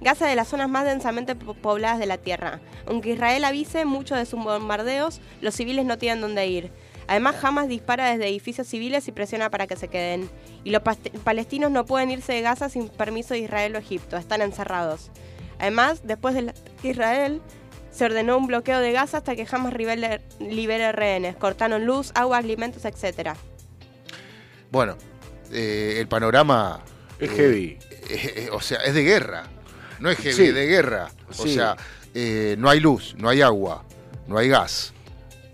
Speaker 5: Gaza es de las zonas más densamente po- pobladas de la Tierra. Aunque Israel avise muchos de sus bombardeos, los civiles no tienen dónde ir. Además, Hamas dispara desde edificios civiles y presiona para que se queden. Y los palestinos no pueden irse de Gaza sin permiso de Israel o Egipto, están encerrados. Además, después de Israel, se ordenó un bloqueo de Gaza hasta que Hamas libere, rehenes. Cortaron luz, agua, alimentos, etcétera.
Speaker 3: Bueno, eh, el panorama...
Speaker 4: Es
Speaker 3: eh,
Speaker 4: heavy.
Speaker 3: eh, eh, o sea, es de guerra. No es heavy,
Speaker 4: Sí.
Speaker 3: es de guerra. O
Speaker 4: Sí.
Speaker 3: sea, no hay luz, no hay agua, no hay gas.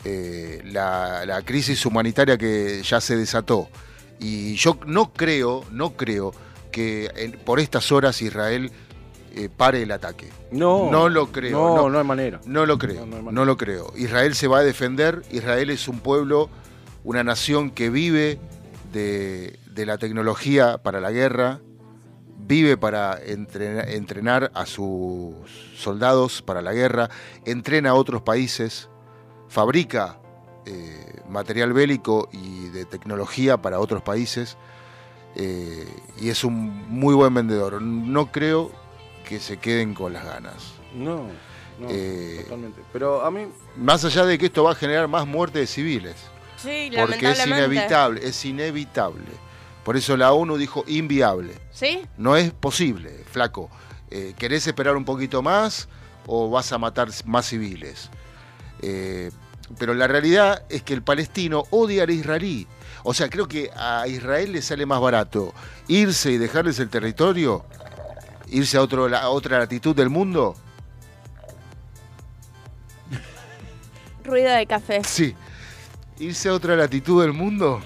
Speaker 3: La, la crisis humanitaria que ya se desató. Y yo no creo, no creo que en- por estas horas Israel eh, pare el ataque.
Speaker 4: No.
Speaker 3: No lo creo.
Speaker 4: No, no hay manera.
Speaker 3: No lo creo.
Speaker 4: No, no
Speaker 3: no lo creo. Israel se va a defender. Israel es un pueblo, una nación que vive de, de la tecnología para la guerra, vive para entrenar, entrenar a sus soldados para la guerra, entrena a otros países, fabrica eh, material bélico y de tecnología para otros países eh, y es un muy buen vendedor. No creo que se queden con las ganas.
Speaker 4: No, no,
Speaker 3: Eh,
Speaker 4: totalmente. Pero a mí,
Speaker 3: Más allá de que esto va a generar más muertes de civiles.
Speaker 5: Sí,
Speaker 3: Porque es inevitable, es inevitable. Por eso la ONU dijo inviable.
Speaker 5: ¿Sí?
Speaker 3: No es posible, flaco. Eh, ¿Querés esperar un poquito más o vas a matar más civiles? Eh, pero la realidad es que el palestino odia al israelí. O sea, creo que a Israel le sale más barato irse y dejarles el territorio, irse a, otro, a otra latitud del mundo.
Speaker 5: Ruido de café.
Speaker 3: Sí, irse a otra latitud del mundo.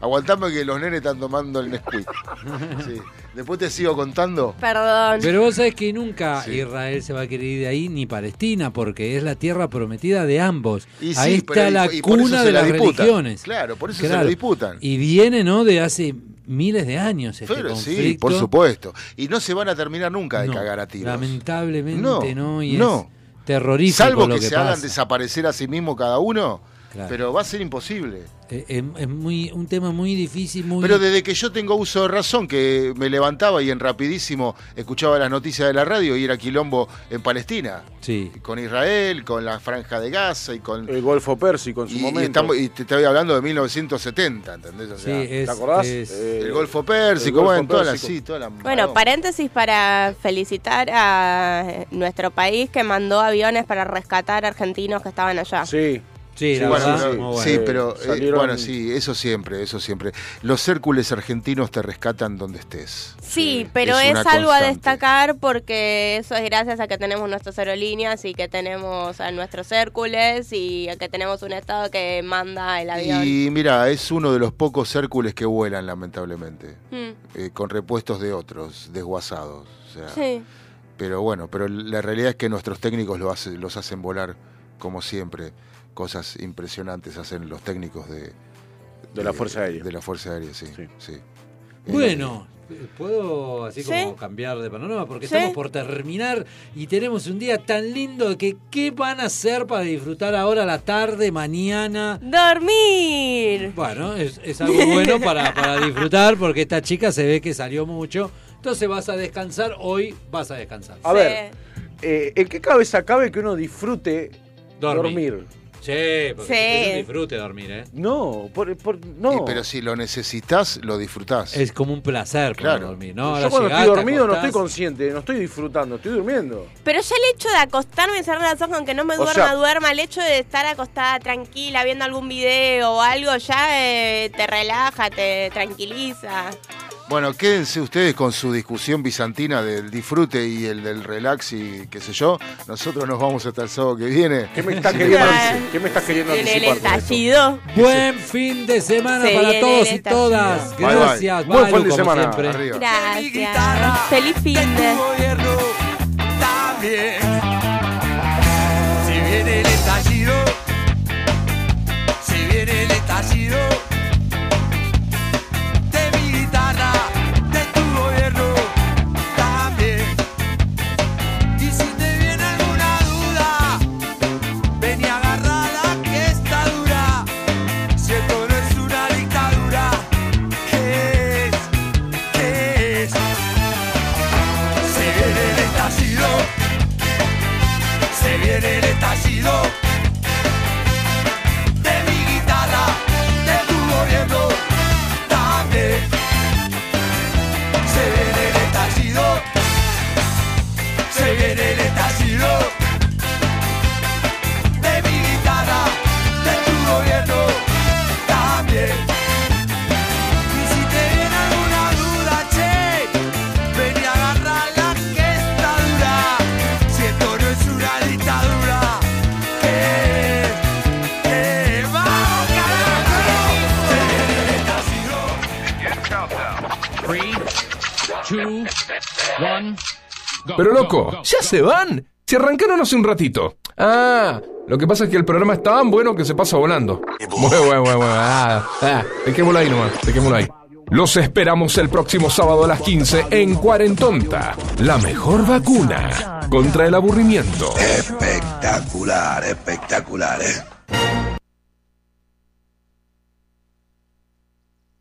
Speaker 3: Aguantame que los nenes están tomando el Nesquik. Sí. Después te sigo contando.
Speaker 5: Perdón.
Speaker 17: Pero vos sabés que nunca
Speaker 3: Sí.
Speaker 17: Israel se va a querer ir de ahí ni Palestina, porque es la tierra prometida de ambos.
Speaker 3: Y
Speaker 17: ahí
Speaker 3: sí,
Speaker 17: está la
Speaker 3: y
Speaker 17: cuna de
Speaker 3: la
Speaker 17: las
Speaker 3: disputan.
Speaker 17: religiones.
Speaker 3: Claro, por eso se la disputan.
Speaker 17: Y viene, ¿no? De hace miles de años este
Speaker 3: Pero sí,
Speaker 17: conflicto.
Speaker 3: por supuesto. Y no se van a terminar nunca de
Speaker 17: No,
Speaker 3: cagar a tiros.
Speaker 17: Lamentablemente,
Speaker 3: No,
Speaker 17: ¿no? Y
Speaker 3: no.
Speaker 17: es terrorífico
Speaker 3: Salvo
Speaker 17: lo
Speaker 3: que,
Speaker 17: que,
Speaker 3: se hagan desaparecer a sí mismo cada uno.
Speaker 17: Claro.
Speaker 3: pero va a ser imposible.
Speaker 17: Eh, es, es muy, un tema muy difícil, muy...
Speaker 3: Pero desde que yo tengo uso de razón, que me levantaba y en rapidísimo escuchaba las noticias de la radio y era quilombo en Palestina.
Speaker 17: Sí.
Speaker 3: Con Israel, con la franja de Gaza y con...
Speaker 4: El Golfo Pérsico en su
Speaker 3: y, y
Speaker 4: momento.
Speaker 3: estamos- y te estoy hablando de 1970, ¿entendés? O sea,
Speaker 17: Sí, es-
Speaker 4: ¿Te acordás?
Speaker 17: es-
Speaker 4: Eh,
Speaker 3: el Golfo Pérsico,
Speaker 4: el Golfo
Speaker 3: bueno, toda la,
Speaker 4: Pérsico.
Speaker 3: sí, toda la
Speaker 5: Bueno, paréntesis para felicitar a eh, nuestro país que mandó aviones para rescatar argentinos que estaban allá.
Speaker 4: Sí.
Speaker 17: Sí, la
Speaker 3: bueno,
Speaker 17: verdad,
Speaker 3: pero-
Speaker 17: muy bueno.
Speaker 3: sí, pero eh,
Speaker 4: salieron-
Speaker 3: bueno, sí, eso siempre, eso siempre. Los Hércules argentinos te rescatan donde estés.
Speaker 5: Sí, pero
Speaker 3: es
Speaker 5: algo a destacar porque eso es gracias a que tenemos nuestras aerolíneas y que tenemos a nuestros Hércules y a que tenemos un Estado que manda el avión.
Speaker 3: Y mira, es uno de los pocos Hércules que vuelan, lamentablemente,
Speaker 5: Mm,
Speaker 3: eh, con repuestos de otros, desguazados. O sea,
Speaker 5: sí.
Speaker 3: Pero bueno, pero la realidad es que nuestros técnicos lo hace- los hacen volar, como siempre. Cosas impresionantes hacen los técnicos de,
Speaker 4: De la Fuerza Aérea.
Speaker 3: De la Fuerza Aérea, sí. sí.
Speaker 17: Bueno, ¿puedo así
Speaker 5: ¿Sí?
Speaker 17: como cambiar de panorama? Porque
Speaker 5: ¿Sí?
Speaker 17: estamos por terminar y tenemos un día tan lindo que ¿qué van a hacer para disfrutar ahora la tarde, mañana?
Speaker 5: ¡Dormir!
Speaker 17: Bueno, es, es algo bueno para, para disfrutar porque esta chica se ve que salió mucho. Entonces vas a descansar, hoy vas a descansar.
Speaker 4: A ver, eh, ¿en qué cabeza cabe que uno disfrute
Speaker 17: Dormir.
Speaker 4: dormir?
Speaker 17: Sí, porque
Speaker 5: Sí.
Speaker 17: es un disfrute dormir, ¿eh?
Speaker 4: No, por, por- no.
Speaker 3: Y, pero si lo necesitas, lo disfrutás.
Speaker 17: Es como un placer poder
Speaker 3: Claro.
Speaker 17: dormir, ¿no?
Speaker 4: Yo cuando
Speaker 17: llegás,
Speaker 4: estoy
Speaker 17: te
Speaker 4: dormido no estoy
Speaker 17: acostás.
Speaker 4: consciente, no estoy disfrutando, estoy durmiendo.
Speaker 5: Pero ya el hecho de acostarme y cerrar los ojos, aunque no me
Speaker 4: O
Speaker 5: duerma,
Speaker 4: sea-
Speaker 5: duerma, el hecho de estar acostada tranquila viendo algún video o algo ya eh, te relaja, te tranquiliza.
Speaker 3: Bueno, quédense ustedes con su discusión bizantina del disfrute y el del relax y qué sé yo. Nosotros nos vamos hasta el sábado que viene.
Speaker 4: ¿Qué me estás queriendo, qué me estás queriendo
Speaker 5: En el
Speaker 4: esto?
Speaker 5: estallido.
Speaker 17: Buen fin de semana
Speaker 5: Se
Speaker 17: para todos
Speaker 5: el
Speaker 17: y todas.
Speaker 3: Bye, bye.
Speaker 17: Gracias,
Speaker 4: Buen fin de semana.
Speaker 5: Gracias. Feliz fin de.
Speaker 31: gobierno también.
Speaker 16: Pero loco, ¿ya se van? Se arrancaron hace un ratito. Ah, lo que pasa es que el programa es tan bueno que se pasa volando. Bueno, bueno, bueno, bueno. Ah, ah, dejémoslo ahí nomás, dejémoslo ahí. Los esperamos el próximo sábado a las 15 en Cuarentonta. La mejor vacuna contra el aburrimiento.
Speaker 32: Espectacular, espectacular, ¿eh?